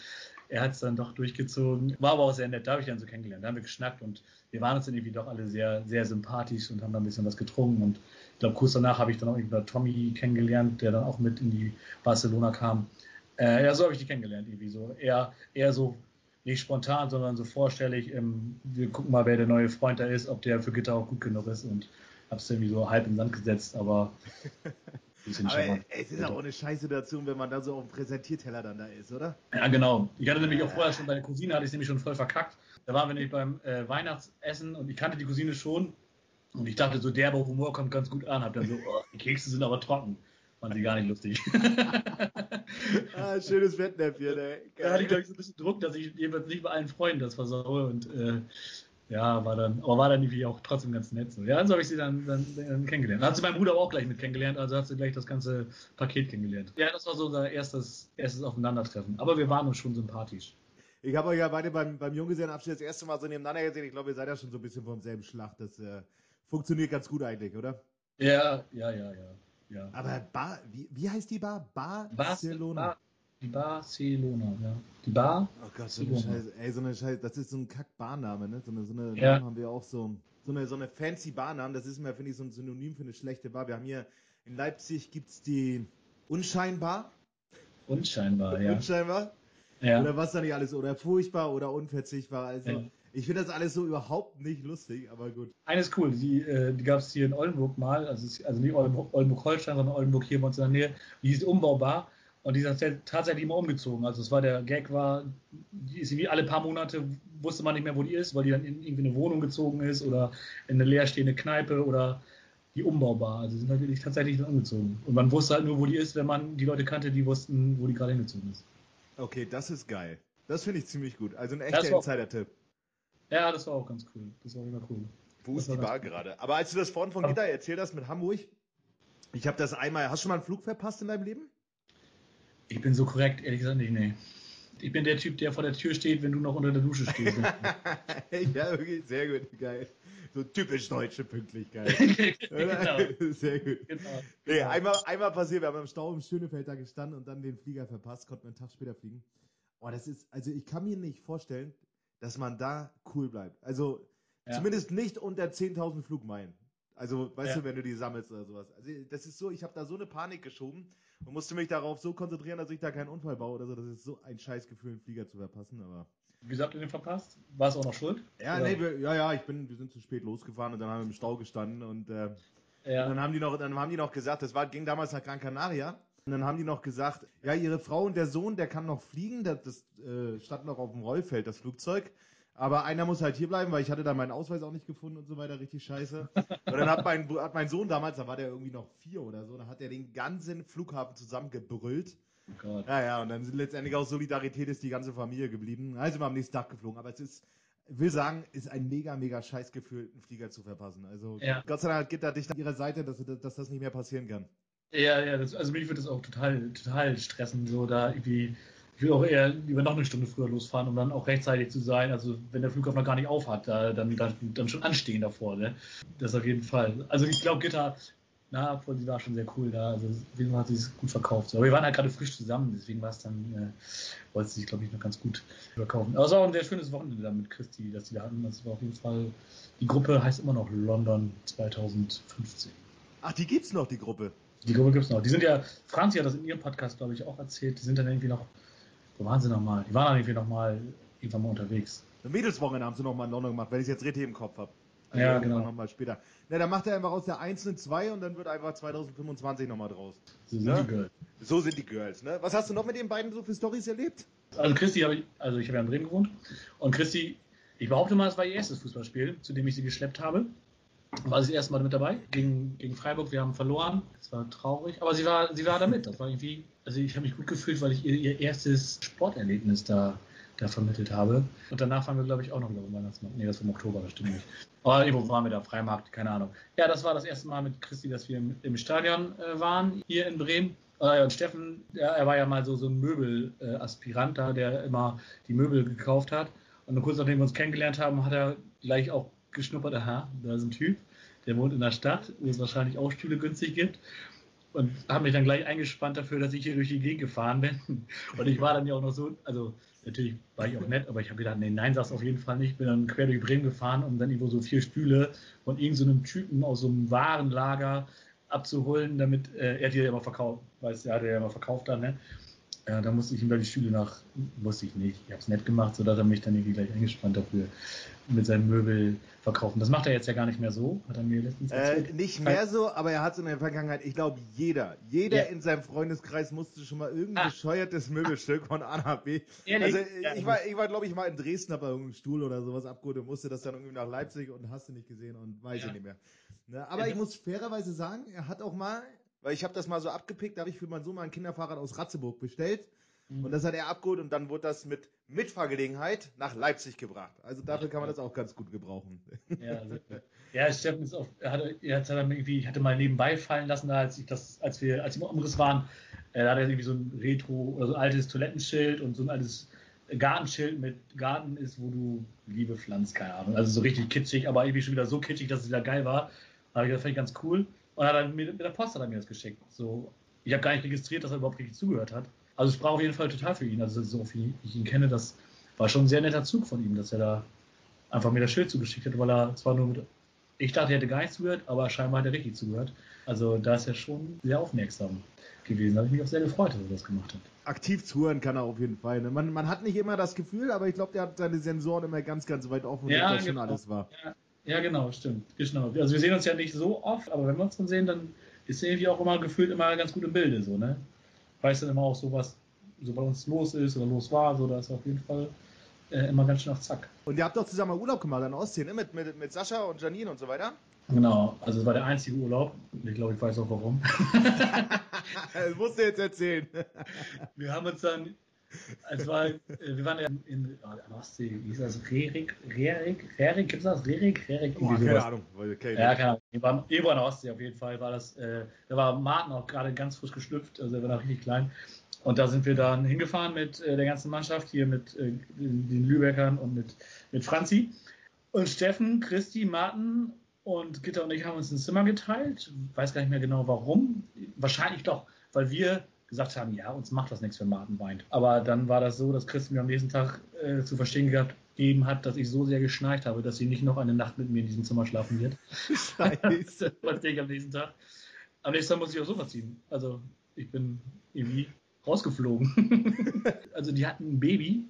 er hat es dann doch durchgezogen. War aber auch sehr nett, da habe ich dann so kennengelernt. Da haben wir geschnackt und wir waren uns dann irgendwie doch alle sehr, sehr sympathisch und haben dann ein bisschen was getrunken. Und ich glaube, kurz danach habe ich dann auch irgendwie Tommy kennengelernt, der dann auch mit in die Barcelona kam. Äh, ja, so habe ich die kennengelernt, irgendwie so. Eher, eher so nicht spontan, sondern so vorstellig. Ähm, wir gucken mal, wer der neue Freund da ist, ob der für Gitter auch gut genug ist und hab's irgendwie so halb in Sand gesetzt, aber. aber es ist auch eine Scheißsituation, wenn man da so auf dem Präsentierteller dann da ist, oder? Ja, genau. Ich hatte nämlich auch vorher schon bei der Cousine, hatte ich nämlich schon voll verkackt. Da waren wir nämlich beim äh, Weihnachtsessen und ich kannte die Cousine schon. Und ich dachte, so derber Humor kommt ganz gut an. Hab dann so, oh, die Kekse sind aber trocken. Fand sie gar nicht lustig. ah, schönes Fettnäpfchen, ey. Da hatte ich, glaube ich, so ein bisschen Druck, dass ich jedenfalls nicht bei allen Freunden das versaue und äh, ja, war dann, aber war dann irgendwie auch trotzdem ganz nett so. Ja, so habe ich sie dann, dann, dann kennengelernt. Dann hat sie mein Bruder auch gleich mit kennengelernt, also hat sie gleich das ganze Paket kennengelernt. Ja, das war so unser erstes, erstes Aufeinandertreffen. Aber wir waren uns schon sympathisch. Ich habe euch ja beide beim, beim Junggesellenabschied das erste Mal so nebeneinander gesehen. Ich glaube, ihr seid ja schon so ein bisschen vom selben Schlag. Das äh, funktioniert ganz gut eigentlich, oder? Ja, ja, ja, ja. Ja. Aber Bar, wie, wie heißt die Bar? Barcelona. Bar, die Barcelona, ja. Die Bar. Oh Gott, so eine Scheiße. Ey, so eine Scheiße. Das ist so ein Kack-Barname, ne? So eine, so eine ja. Haben wir auch so. So eine, so eine fancy Barnamen. Das ist mir, finde ich, so ein Synonym für eine schlechte Bar. Wir haben hier in Leipzig gibt's die Unscheinbar. Unscheinbar, ja. Unscheinbar? Ja. Oder was da nicht alles, oder furchtbar oder unverzichtbar. Also, ja. Ich finde das alles so überhaupt nicht lustig, aber gut. Eines cool, die, äh, die gab es hier in Oldenburg mal, also, also nicht Oldenburg-Holstein, sondern Oldenburg hier bei uns in der Nähe. Die hieß Umbaubar und die ist tatsächlich immer umgezogen. Also es war der Gag war, die ist wie alle paar Monate wusste man nicht mehr, wo die ist, weil die dann in irgendwie eine Wohnung gezogen ist oder in eine leerstehende Kneipe oder die umbaubar. Also sie sind natürlich tatsächlich umgezogen. Und man wusste halt nur, wo die ist, wenn man die Leute kannte, die wussten, wo die gerade hingezogen ist. Okay, das ist geil. Das finde ich ziemlich gut. Also ein echter Insider-Tipp. Ja, das war auch ganz cool. Das war immer cool. Wo das ist die Bar gerade? Aber als du das vorhin von Gitter erzählt hast mit Hamburg, ich habe das einmal. Hast du schon mal einen Flug verpasst in deinem Leben? Ich bin so korrekt, ehrlich gesagt nicht, nee. Ich bin der Typ, der vor der Tür steht, wenn du noch unter der Dusche stehst. ja, wirklich, sehr gut, geil. So typisch deutsche Pünktlichkeit. genau. Sehr gut. Genau. Nee, einmal, einmal passiert, wir haben im Stau im Schönefeld da gestanden und dann den Flieger verpasst, konnten einen Tag später fliegen. Oh, das ist, also ich kann mir nicht vorstellen, dass man da cool bleibt. Also ja. zumindest nicht unter 10.000 Flugmeilen. Also, weißt ja. du, wenn du die sammelst oder sowas. Also, das ist so, ich habe da so eine Panik geschoben und musste mich darauf so konzentrieren, dass ich da keinen Unfall baue oder so. Das ist so ein Scheißgefühl, einen Flieger zu verpassen, aber. Wieso habt ihr den verpasst? War es auch noch schuld? Ja, nee, wir, ja, ja, ich bin, wir sind zu spät losgefahren und dann haben wir im Stau gestanden und, äh, ja. und dann haben die noch, dann haben die noch gesagt, das war, ging damals nach Gran Canaria. Und dann haben die noch gesagt, ja, ihre Frau und der Sohn, der kann noch fliegen, das, das äh, stand noch auf dem Rollfeld, das Flugzeug. Aber einer muss halt hier bleiben, weil ich hatte da meinen Ausweis auch nicht gefunden und so weiter, richtig scheiße. Und dann hat mein, hat mein Sohn damals, da war der irgendwie noch vier oder so, da hat er den ganzen Flughafen zusammengebrüllt. Oh Gott. Ja, ja, und dann sind letztendlich aus Solidarität ist die ganze Familie geblieben. Also wir am nächsten Tag geflogen. Aber es ist, ich will sagen, ist ein mega, mega Scheißgefühl, einen Flieger zu verpassen. Also ja. Gott sei Dank gibt er dich an ihrer Seite, dass, dass das nicht mehr passieren kann. Ja, ja, das, also mich würde das auch total, total stressen, so da irgendwie ich will auch eher lieber noch eine Stunde früher losfahren, um dann auch rechtzeitig zu sein. Also wenn der Flughafen noch gar nicht aufhat, da, dann, dann, dann schon anstehen davor. Ne? Das auf jeden Fall. Also ich glaube, Gitter, na, sie war schon sehr cool da. Also auf jeden Fall hat sie es gut verkauft. Aber wir waren halt gerade frisch zusammen, deswegen war es dann, äh, wollte sie sich, glaube ich, noch ganz gut verkaufen. Aber es war auch ein sehr schönes Wochenende da mit Christi, das sie da hatten. Das war auf jeden Fall, die Gruppe heißt immer noch London 2015. Ach, die gibt's noch, die Gruppe. Die Gruppe gibt's noch. Die sind ja, Franzi hat das in ihrem Podcast, glaube ich, auch erzählt. Die sind dann irgendwie noch wo waren sie nochmal? Die waren irgendwie nochmal irgendwann mal unterwegs. Eine Mädelswochenende haben sie nochmal in London gemacht, wenn ich es jetzt richtig im Kopf habe. Also ja, genau. Nochmal später. Na, dann macht er einfach aus der einzelnen zwei und dann wird einfach 2025 nochmal draus. So sind ne? die Girls. So sind die Girls, ne? Was hast du noch mit den beiden so für Stories erlebt? Also Christi habe ich, also ich habe ja in Bremen gewohnt und Christi, ich behaupte mal, es war ihr erstes Fußballspiel, zu dem ich sie geschleppt habe war sie das erste Mal mit dabei gegen, gegen Freiburg. Wir haben verloren. Es war traurig, aber sie war, sie war da mit. Das war irgendwie, also ich habe mich gut gefühlt, weil ich ihr, ihr erstes Sporterlebnis da, da vermittelt habe. Und danach waren wir, glaube ich, auch noch über Weihnachtsmarkt. Nee, das war im Oktober, das stimmt nicht. Aber irgendwo waren wir da, Freimarkt, keine Ahnung. Ja, das war das erste Mal mit Christi, dass wir im, im Stadion äh, waren, hier in Bremen. Äh, und Steffen, der, er war ja mal so, so ein Möbelaspirant da, der immer die Möbel gekauft hat. Und kurz nachdem wir uns kennengelernt haben, hat er gleich auch geschnuppert, aha, da ist ein Typ, der wohnt in der Stadt, wo es wahrscheinlich auch Stühle günstig gibt. Und habe mich dann gleich eingespannt dafür, dass ich hier durch die Gegend gefahren bin. Und ich war dann ja auch noch so, also natürlich war ich auch nett, aber ich habe gedacht, nee, nein, sag's auf jeden Fall nicht. Bin dann quer durch Bremen gefahren, um dann irgendwo so vier Stühle von irgendeinem so Typen aus so einem Warenlager abzuholen, damit äh, er die ja immer verkauft, weißt du, er hat ja immer verkauft dann, ne? Ja, da musste ich ihm da die Stühle nach, wusste ich nicht. Ich habe es nett gemacht, sodass er mich dann irgendwie gleich eingespannt dafür mit seinem Möbel verkaufen. Das macht er jetzt ja gar nicht mehr so, hat er mir letztens äh, erzählt. Äh, nicht mehr so, aber er hat es in der Vergangenheit, ich glaube, jeder, jeder ja. in seinem Freundeskreis musste schon mal irgendein ah. bescheuertes Möbelstück von A nach B. Ehrlich? Also ja, ich war, ich war glaube ich, mal in Dresden, habe irgendeinen Stuhl oder sowas abgeholt und musste das dann irgendwie nach Leipzig und hast du nicht gesehen und weiß ja. ich nicht mehr. Ne, aber ich muss fairerweise sagen, er hat auch mal weil ich habe das mal so abgepickt, da habe ich für meinen Sohn mal ein Kinderfahrrad aus Ratzeburg bestellt. Mhm. Und das hat er abgeholt und dann wurde das mit Mitfahrgelegenheit nach Leipzig gebracht. Also dafür kann man das auch ganz gut gebrauchen. Ja, ja Steffen ist auch, er hatte, er hat dann irgendwie, ich hatte mal nebenbei fallen lassen, als ich das, als wir, als wir im Umriss waren, äh, da hat er irgendwie so ein Retro oder so ein altes Toilettenschild und so ein altes Gartenschild mit Garten ist, wo du Liebe pflanzt, keine Ahnung. Also so richtig kitschig, aber irgendwie schon wieder so kitschig, dass es wieder geil war. Aber ich das fand ich ganz cool. Und hat dann mit, mit der Post hat er mir das geschickt. So, ich habe gar nicht registriert, dass er überhaupt richtig zugehört hat. Also es braucht auf jeden Fall total für ihn. Also so wie ich ihn kenne, das war schon ein sehr netter Zug von ihm, dass er da einfach mir das Schild zugeschickt hat, weil er zwar nur mit, ich dachte, er hätte gar nicht zugehört, aber scheinbar hat er richtig zugehört. Also da ist er schon sehr aufmerksam gewesen. Da habe ich mich auch sehr gefreut, dass er das gemacht hat. aktiv zuhören kann er auf jeden Fall. Ne? Man, man hat nicht immer das Gefühl, aber ich glaube, der hat seine Sensoren immer ganz, ganz weit offen, ja, das genau. schon alles war. Ja, ja, genau, stimmt. Genau. Also wir sehen uns ja nicht so oft, aber wenn wir uns dann sehen, dann ist irgendwie auch immer gefühlt immer ganz gut im Bilde, so, ne? Weiß dann immer auch so, was so bei uns los ist oder los war, so, da ist auf jeden Fall äh, immer ganz schön auf Zack. Und ihr habt doch zusammen mal Urlaub gemacht an Ostsee, ne? Mit, mit, mit Sascha und Janine und so weiter? Genau, also es war der einzige Urlaub. Ich glaube, ich weiß auch warum. das musst du jetzt erzählen. wir haben uns dann, es war, äh, wir waren ja in, oh, an Ostsee, wie hieß das? Rerik, Rerik, Rerik, gibt es das? Rerik, Rerik? Oh, keine Ahnung. Okay, ja, keine Ahnung. Wir waren irgendwo an der Ostsee auf jeden Fall, war das, äh, da war Martin auch gerade ganz frisch geschlüpft, also er war noch richtig klein. Und da sind wir dann hingefahren mit äh, der ganzen Mannschaft, hier mit äh, den Lübeckern und mit, mit Franzi. Und Steffen, Christi, Martin und Gitter und ich haben uns ein Zimmer geteilt. Weiß gar nicht mehr genau warum. Wahrscheinlich doch, weil wir gesagt haben, ja, uns macht das nichts, wenn Martin weint. Aber dann war das so, dass Christi mir am nächsten Tag äh, zu verstehen gegeben hat, dass ich so sehr geschnarcht habe, dass sie nicht noch eine Nacht mit mir in diesem Zimmer schlafen wird. Scheiße. das ich am nächsten Tag. Am nächsten Tag muss ich auch so verziehen. Also ich bin irgendwie rausgeflogen. also die hatten ein Baby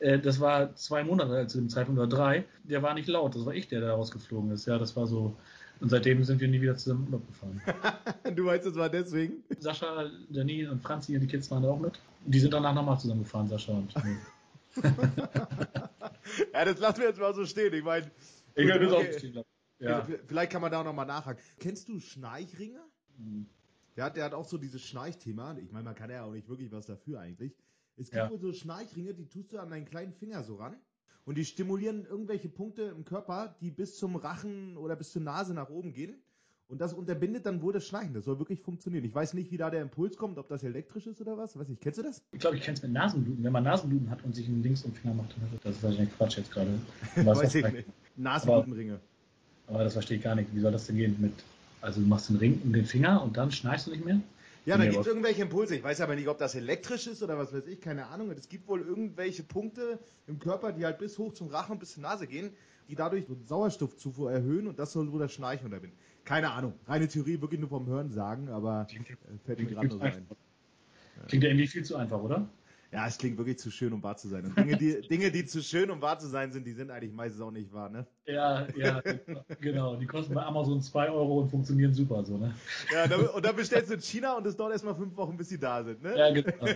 äh, das war zwei Monate zu dem Zeitpunkt oder drei. Der war nicht laut, das war ich, der da rausgeflogen ist. Ja, das war so. Und seitdem sind wir nie wieder zusammen Urlaub gefahren. du meinst, das war deswegen? Sascha, Janine und Franzi und die Kids waren da auch mit. Die sind danach nochmal zusammengefahren, Sascha und Ja, das lassen wir jetzt mal so stehen. Ich meine. Ich okay. auch stehen ja. Vielleicht kann man da nochmal nachhaken. Kennst du Schnarchringe? Hm. Der hat, der hat auch so dieses Schnarchthema. Ich meine, man kann ja auch nicht wirklich was dafür eigentlich. Es gibt ja. wohl so Schnarchringe, die tust du an deinen kleinen Finger so ran. Und die stimulieren irgendwelche Punkte im Körper, die bis zum Rachen oder bis zur Nase nach oben gehen. Und das unterbindet dann wohl das Schnarchen. Das soll wirklich funktionieren. Ich weiß nicht, wie da der Impuls kommt, ob das elektrisch ist oder was. Weiß ich, kennst du das? Ich glaube, ich kenne es mit Nasenbluten. Wenn man Nasenbluten hat und sich einen Links um den Finger macht, dann hat das wahrscheinlich Quatsch jetzt gerade. weiß ich nicht. Nasenblutenringe. Aber, aber das verstehe ich gar nicht. Wie soll das denn gehen mit. Also du machst den Ring um den Finger und dann schnarchst du nicht mehr? Ja, da gibt es irgendwelche Impulse. Ich weiß aber nicht, ob das elektrisch ist oder was weiß ich, keine Ahnung. Es gibt wohl irgendwelche Punkte im Körper, die halt bis hoch zum Rachen und bis zur Nase gehen, die dadurch Sauerstoffzufuhr erhöhen und das soll wohl das Schnarchen unterbinden. Keine Ahnung. Reine Theorie, wirklich nur vom Hören sagen, aber äh, fällt mir gerade nur so ein. Klingt ja irgendwie viel zu einfach, oder? Ja, es klingt wirklich zu schön, um wahr zu sein. Und Dinge, die, Dinge, die zu schön, um wahr zu sein sind, die sind eigentlich meistens auch nicht wahr, ne? Ja, ja, genau. Die kosten bei Amazon 2 Euro und funktionieren super so, ne? Ja, und dann bestellst du in China und es dauert erstmal fünf Wochen, bis sie da sind, ne? Ja, genau.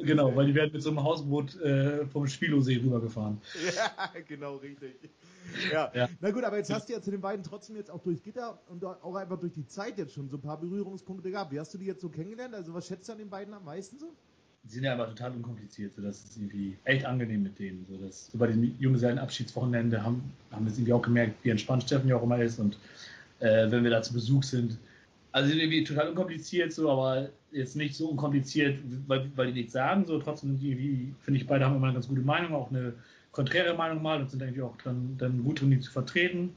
genau, weil die werden mit so einem Hausboot äh, vom Spilosee rübergefahren. Ja, genau, richtig. Ja. ja. Na gut, aber jetzt hast du ja zu den beiden trotzdem jetzt auch durch Gitter und auch einfach durch die Zeit jetzt schon so ein paar Berührungspunkte gehabt. Wie hast du die jetzt so kennengelernt? Also was schätzt du an den beiden am meisten so? Die sind ja aber total unkompliziert. So, das ist irgendwie echt angenehm mit denen. So, das, so bei den Junggesellenabschiedswochenende haben, haben wir es irgendwie auch gemerkt, wie entspannt Steffen ja auch immer ist. Und äh, wenn wir da zu Besuch sind, also sind irgendwie total unkompliziert, so, aber jetzt nicht so unkompliziert, weil, weil die nichts sagen. So, trotzdem irgendwie, finde ich, beide haben immer eine ganz gute Meinung, auch eine konträre Meinung mal und sind irgendwie auch dann, dann gut drin, die zu vertreten.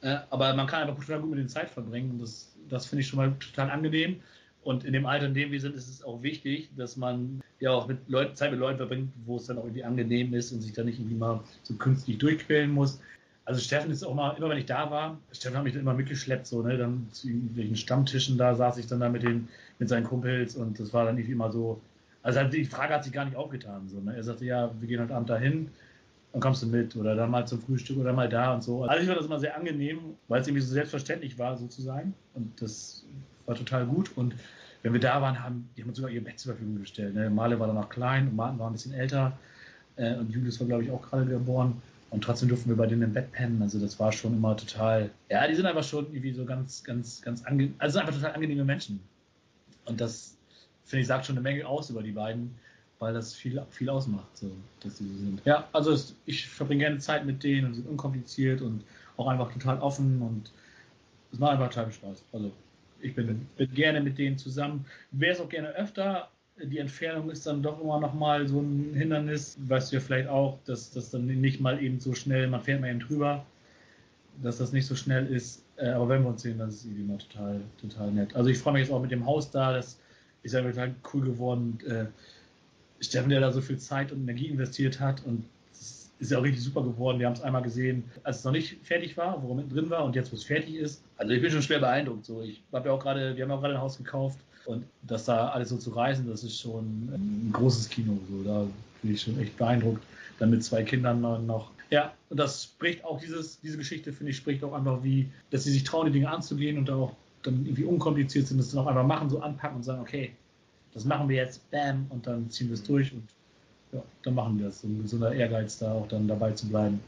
Äh, aber man kann einfach total gut mit den Zeit verbringen. Und das, das finde ich schon mal total angenehm. Und in dem Alter, in dem wir sind, ist es auch wichtig, dass man ja auch mit Leuten, Zeit mit Leuten verbringt, wo es dann auch irgendwie angenehm ist und sich dann nicht irgendwie mal so künstlich durchquälen muss. Also Steffen ist auch mal, immer wenn ich da war, Steffen hat mich dann immer mitgeschleppt, so, ne, dann zu irgendwelchen Stammtischen, da saß ich dann da mit den, mit seinen Kumpels und das war dann irgendwie immer so, also die Frage hat sich gar nicht aufgetan, so, ne. Er sagte, ja, wir gehen heute Abend dahin, dann kommst du mit oder dann mal zum Frühstück oder mal da und so. Also ich fand das immer sehr angenehm, weil es irgendwie so selbstverständlich war, so zu sein und das war total gut. Und wenn wir da waren, haben die haben uns sogar ihr Bett zur Verfügung gestellt. Ne? Male war dann noch klein und Martin war ein bisschen älter äh, und Julius war, glaube ich, auch gerade geboren. Und trotzdem durften wir bei denen im Bett pennen. Also das war schon immer total. Ja, die sind einfach schon irgendwie so ganz, ganz, ganz angenehm. Also einfach total angenehme Menschen. Und das, finde ich, sagt schon eine Menge aus über die beiden, weil das viel, viel ausmacht, so, dass sie so sind. Ja, also es, ich verbringe gerne Zeit mit denen und sind unkompliziert und auch einfach total offen und es macht einfach total Spaß. Also ich bin, bin gerne mit denen zusammen. Wäre es auch gerne öfter. Die Entfernung ist dann doch immer noch mal so ein Hindernis. Weißt du ja vielleicht auch, dass das dann nicht mal eben so schnell, man fährt mal eben drüber, dass das nicht so schnell ist. Äh, aber wenn wir uns sehen, das ist irgendwie mal total, total nett. Also ich freue mich jetzt auch mit dem Haus da. Das ist ja total cool geworden. Äh, Steffen, der da so viel Zeit und Energie investiert hat und ist ja auch richtig super geworden. Wir haben es einmal gesehen, als es noch nicht fertig war, wo er drin war und jetzt, wo es fertig ist. Also ich bin schon schwer beeindruckt. So, ich habe ja auch gerade, wir haben auch gerade ein Haus gekauft Und das da alles so zu reißen, das ist schon ein großes Kino. So, da bin ich schon echt beeindruckt. Dann mit zwei Kindern noch. Ja, und das spricht auch dieses, diese Geschichte, finde ich, spricht auch einfach wie, dass sie sich trauen, die Dinge anzugehen und auch dann irgendwie unkompliziert sind, das dann auch einfach machen, so anpacken und sagen, okay, das machen wir jetzt, bam, und dann ziehen wir es durch und ja, dann machen wir das. Und so einer Ehrgeiz da auch dann dabei zu bleiben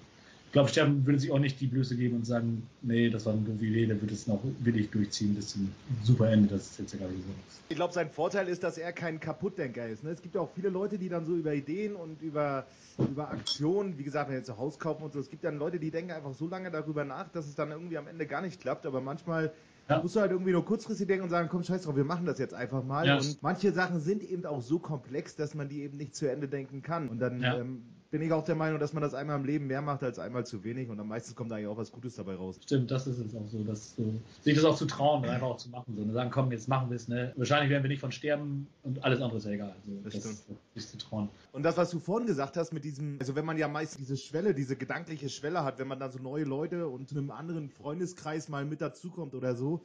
glaube, Sterben würde sich auch nicht die Blöße geben und sagen, nee, das war eine doofe Idee, der wird es noch willig durchziehen bis zum super Ende. Das ist jetzt ja gar nicht so. Ich glaube, sein Vorteil ist, dass er kein Kaputtdenker ist. Ne? Es gibt ja auch viele Leute, die dann so über Ideen und über, über Aktionen, wie gesagt, wenn jetzt ein Haus kaufen und so, es gibt dann Leute, die denken einfach so lange darüber nach, dass es dann irgendwie am Ende gar nicht klappt. Aber manchmal ja. musst du halt irgendwie nur kurzfristig denken und sagen, komm, scheiß drauf, wir machen das jetzt einfach mal. Ja. Und manche Sachen sind eben auch so komplex, dass man die eben nicht zu Ende denken kann. Und dann ja. ähm, bin ich auch der Meinung, dass man das einmal im Leben mehr macht als einmal zu wenig und am meisten kommt eigentlich auch was Gutes dabei raus. Stimmt, das ist es auch so, dass so, sich das auch zu trauen, einfach auch zu machen, so und sagen, komm, jetzt machen wir es, ne? Wahrscheinlich werden wir nicht von sterben und alles andere ist ja egal. So, das, das stimmt. Sich zu trauen. Und das, was du vorhin gesagt hast mit diesem, also wenn man ja meist diese Schwelle, diese gedankliche Schwelle hat, wenn man dann so neue Leute und zu einem anderen Freundeskreis mal mit dazukommt oder so,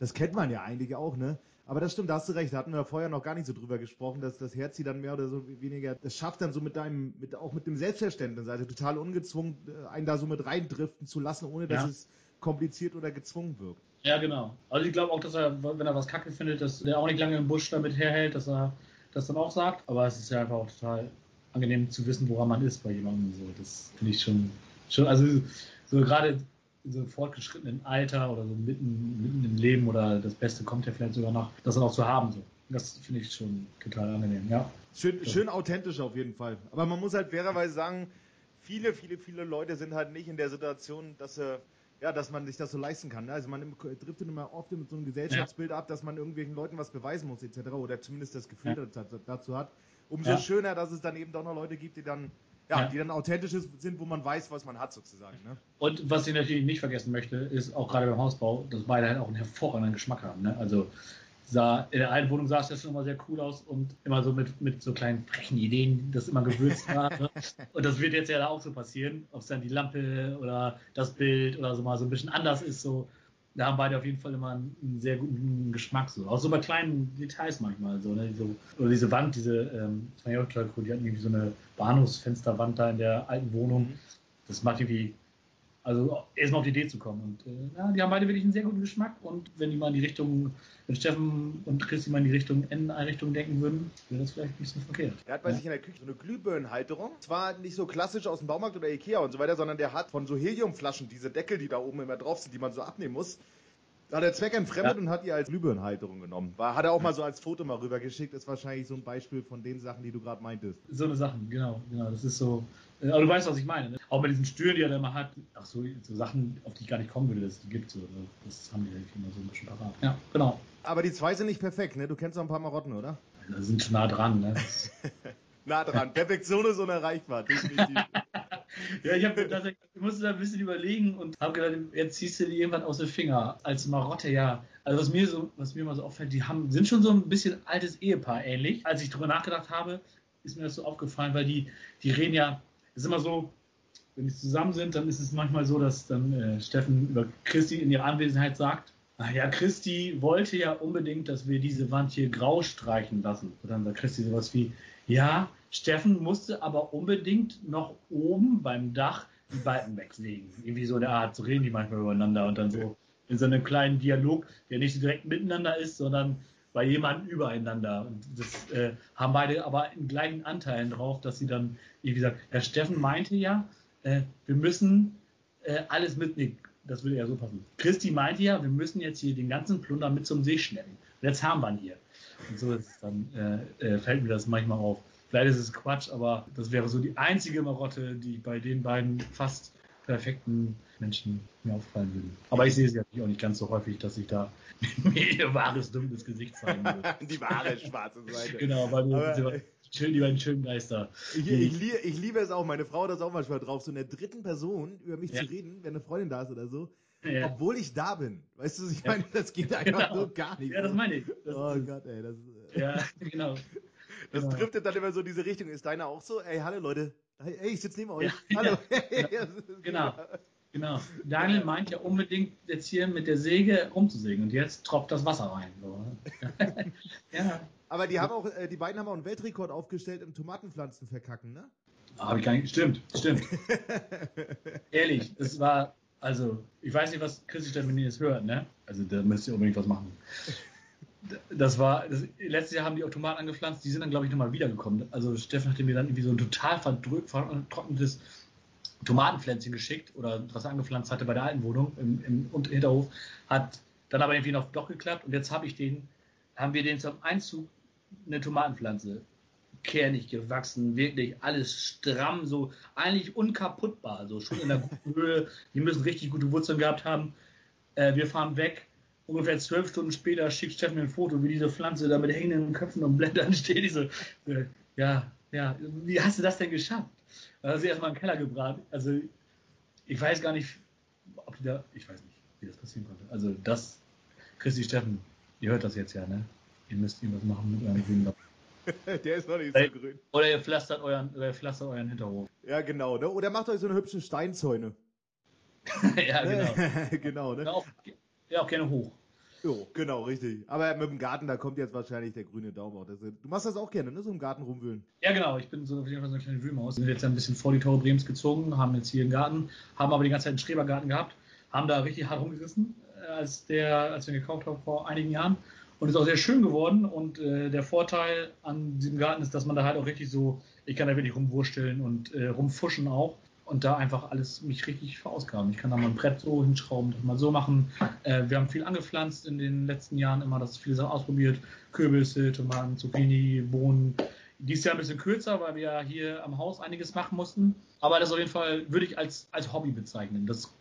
das kennt man ja eigentlich auch, ne? Aber das stimmt, da hast du recht. Da hatten wir vorher noch gar nicht so drüber gesprochen, dass das Herz sie dann mehr oder so weniger, das schafft dann so mit deinem, mit, auch mit dem Selbstverständnis, also total ungezwungen, äh, einen da so mit reindriften zu lassen, ohne dass ja. es kompliziert oder gezwungen wirkt. Ja, genau. Also ich glaube auch, dass er, wenn er was kacke findet, dass er auch nicht lange im Busch damit herhält, dass er das dann auch sagt. Aber es ist ja einfach auch total angenehm zu wissen, woran man ist bei jemandem. So, das finde ich schon, schon, also so gerade in so einem fortgeschrittenen Alter oder so mitten, mitten im Leben oder das Beste kommt ja vielleicht sogar noch, das dann auch zu haben. So. Das finde ich schon total angenehm, ja. Schön, schön authentisch auf jeden Fall. Aber man muss halt fairerweise sagen, viele, viele, viele Leute sind halt nicht in der Situation, dass sie ja, dass man sich das so leisten kann. Ne? Also man driftet immer oft mit so einem Gesellschaftsbild ja. ab, dass man irgendwelchen Leuten was beweisen muss, etc. Oder zumindest das Gefühl ja. dazu hat. Umso ja. schöner, dass es dann eben doch noch Leute gibt, die dann ja, die dann authentisch sind, wo man weiß, was man hat sozusagen. Ne? Und was ich natürlich nicht vergessen möchte, ist auch gerade beim Hausbau, dass beide halt auch einen hervorragenden Geschmack haben. Ne? Also sah, in der einen Wohnung sah es ja schon immer sehr cool aus und immer so mit, mit so kleinen frechen Ideen, das immer gewürzt war. ne? Und das wird jetzt ja auch so passieren, ob es dann die Lampe oder das Bild oder so mal so ein bisschen anders ist, so da haben beide auf jeden Fall immer einen, einen, sehr guten Geschmack so. Auch so bei kleinen Details manchmal so, ne? so oder diese Wand, diese, ähm, das fand ich auch total cool, die hatten irgendwie so eine Bahnhofsfensterwand da in der alten Wohnung. Mhm. Das macht irgendwie also erstmal auf die Idee zu kommen. Und äh, ja, die haben beide wirklich einen sehr guten Geschmack. Und wenn die mal in die Richtung, wenn Steffen und Christi mal in die Richtung N-Einrichtung denken würden, wäre das vielleicht nicht so verkehrt. Er hat bei ja. sich in der Küche so eine Glühbirnenhalterung. Zwar nicht so klassisch aus dem Baumarkt oder Ikea und so weiter, sondern der hat von so Heliumflaschen diese Deckel, die da oben immer drauf sind, die man so abnehmen muss. Da hat er Zweck entfremdet ja. und hat die als Glühbirnenhalterung genommen. War, hat er auch mal so als Foto mal rübergeschickt. Ist wahrscheinlich so ein Beispiel von den Sachen, die du gerade meintest. So eine Sachen, genau, genau. Das ist so. Äh, aber du weißt, was ich meine. Ne? Auch bei diesen Stühlen, die er da immer hat, ach so, so Sachen, auf die ich gar nicht kommen würde, dass es die gibt. So, das haben die ja immer so ein bisschen parat. Ja, genau. Aber die zwei sind nicht perfekt, ne? Du kennst doch ein paar Marotten, oder? Da sind schon nah dran, ne? nah dran. Perfektion ist unerreichbar, definitiv. ja, ich, hab, ich musste da ein bisschen überlegen und habe gedacht, jetzt ziehst du dir irgendwann aus den Finger. Als Marotte, ja. Also was mir so, was mir mal so auffällt, die haben, sind schon so ein bisschen altes Ehepaar ähnlich. Als ich drüber nachgedacht habe, ist mir das so aufgefallen, weil die, die reden ja, ist immer so, wenn die zusammen sind, dann ist es manchmal so, dass dann äh, Steffen über Christi in ihrer Anwesenheit sagt, ach ja, Christi wollte ja unbedingt, dass wir diese Wand hier grau streichen lassen. Und dann sagt Christi sowas wie, ja, Steffen musste aber unbedingt noch oben beim Dach die Balken weglegen. Irgendwie so eine Art, so reden die manchmal übereinander und dann so in so einem kleinen Dialog, der nicht direkt miteinander ist, sondern bei jemandem übereinander. Und das äh, haben beide aber in gleichen Anteilen drauf, dass sie dann, wie gesagt, Herr Steffen meinte ja, äh, wir müssen äh, alles mitnehmen. Das würde ja so passen. Christi meinte ja, wir müssen jetzt hier den ganzen Plunder mit zum See schleppen. Und jetzt haben wir ihn hier. Und so ist es dann, äh, äh, fällt mir das manchmal auf. Vielleicht ist es Quatsch, aber das wäre so die einzige Marotte, die bei den beiden fast perfekten Menschen mir auffallen würde. Aber ich sehe sie natürlich auch nicht ganz so häufig, dass ich da mir ihr wahres, dunkles Gesicht zeigen würde. die wahre schwarze Seite. Genau, weil wir schön, die beiden schönen Geister. Ich, ich, liebe, ich, liebe es auch, meine Frau hat das auch manchmal drauf, so in der dritten Person über mich ja. zu reden, wenn eine Freundin da ist oder so. Ja. Obwohl ich da bin. Weißt du, ich meine, das geht einfach genau. so gar nicht. Ja, das meine ich. Das oh Gott, ey. Das, ja, genau. Das genau. driftet dann immer so in diese Richtung. Ist deiner auch so? Ey, hallo Leute. Hey, ich sitze neben euch. Ja, hallo. Ja, genau. genau. Genau. Daniel meint ja unbedingt jetzt hier mit der Säge rumzusägen und jetzt tropft das Wasser rein. So. ja. Aber die haben auch, äh, die beiden haben auch einen Weltrekord aufgestellt im Tomatenpflanzen verkacken, ne? Habe ich gar nicht. Stimmt, stimmt. Ehrlich, es war, also, ich weiß nicht, was Christi wenn ihr das hört, ne? Also, da müsst ihr unbedingt was machen. Das war, das, letztes Jahr haben die auch Tomaten angepflanzt, die sind dann, glaube ich, nochmal wiedergekommen. Also, Steffen hatte mir dann irgendwie so ein total vertrocknetes Tomatenpflänzchen geschickt oder was er angepflanzt hatte bei der alten Wohnung im, im Hinterhof. Hat dann aber irgendwie noch doch geklappt und jetzt habe ich den, haben wir den zum Einzug eine Tomatenpflanze kernig gewachsen, wirklich alles stramm, so eigentlich unkaputtbar, so schon in der guten Höhe. Die müssen richtig gute Wurzeln gehabt haben. Äh, wir fahren weg. Ungefähr zwölf Stunden später schickt Steffen mir ein Foto, wie diese Pflanze da mit hängenden Köpfen und Blättern steht. Diese, äh, ja, ja, wie hast du das denn geschafft? Dann hat sie erstmal den Keller gebraten. Also, ich weiß gar nicht, ob die da, ich weiß nicht, wie das passieren konnte. Also, das, Christi Steffen, ihr hört das jetzt ja, ne? Ihr müsst irgendwas machen mit eurem grünen Der ist noch nicht so grün. Oder ihr pflastert euren, oder ihr pflastert euren Hinterhof. Ja, genau. Ne? Oder macht euch so eine hübsche Steinzäune. ja, genau. genau, ne? Ja auch, ja, auch gerne hoch. Jo, genau, richtig. Aber mit dem Garten, da kommt jetzt wahrscheinlich der grüne Daumen auch. du machst das auch gerne, ne? So im Garten rumwühlen. Ja, genau. Ich bin so auf jeden Fall so eine kleine Wühlmaus. Wir sind jetzt ein bisschen vor die Tore Brems gezogen, haben jetzt hier einen Garten, haben aber die ganze Zeit einen Schrebergarten gehabt, haben da richtig hart rumgerissen, äh, als, der, als wir ihn gekauft haben vor einigen Jahren. Und ist auch sehr schön geworden. Und äh, der Vorteil an diesem Garten ist, dass man da halt auch richtig so, ich kann da wirklich rumwursteln und äh, rumfuschen auch. Und da einfach alles mich richtig verausgaben. Ich kann da mal ein Brett so hinschrauben, das mal so machen. Äh, wir haben viel angepflanzt in den letzten Jahren, immer das viele Sachen ausprobiert. Kürbisse, Tomaten, Zucchini, Bohnen. Dies Jahr ein bisschen kürzer, weil wir ja hier am Haus einiges machen mussten. Aber das auf jeden Fall würde ich als, als Hobby bezeichnen. Das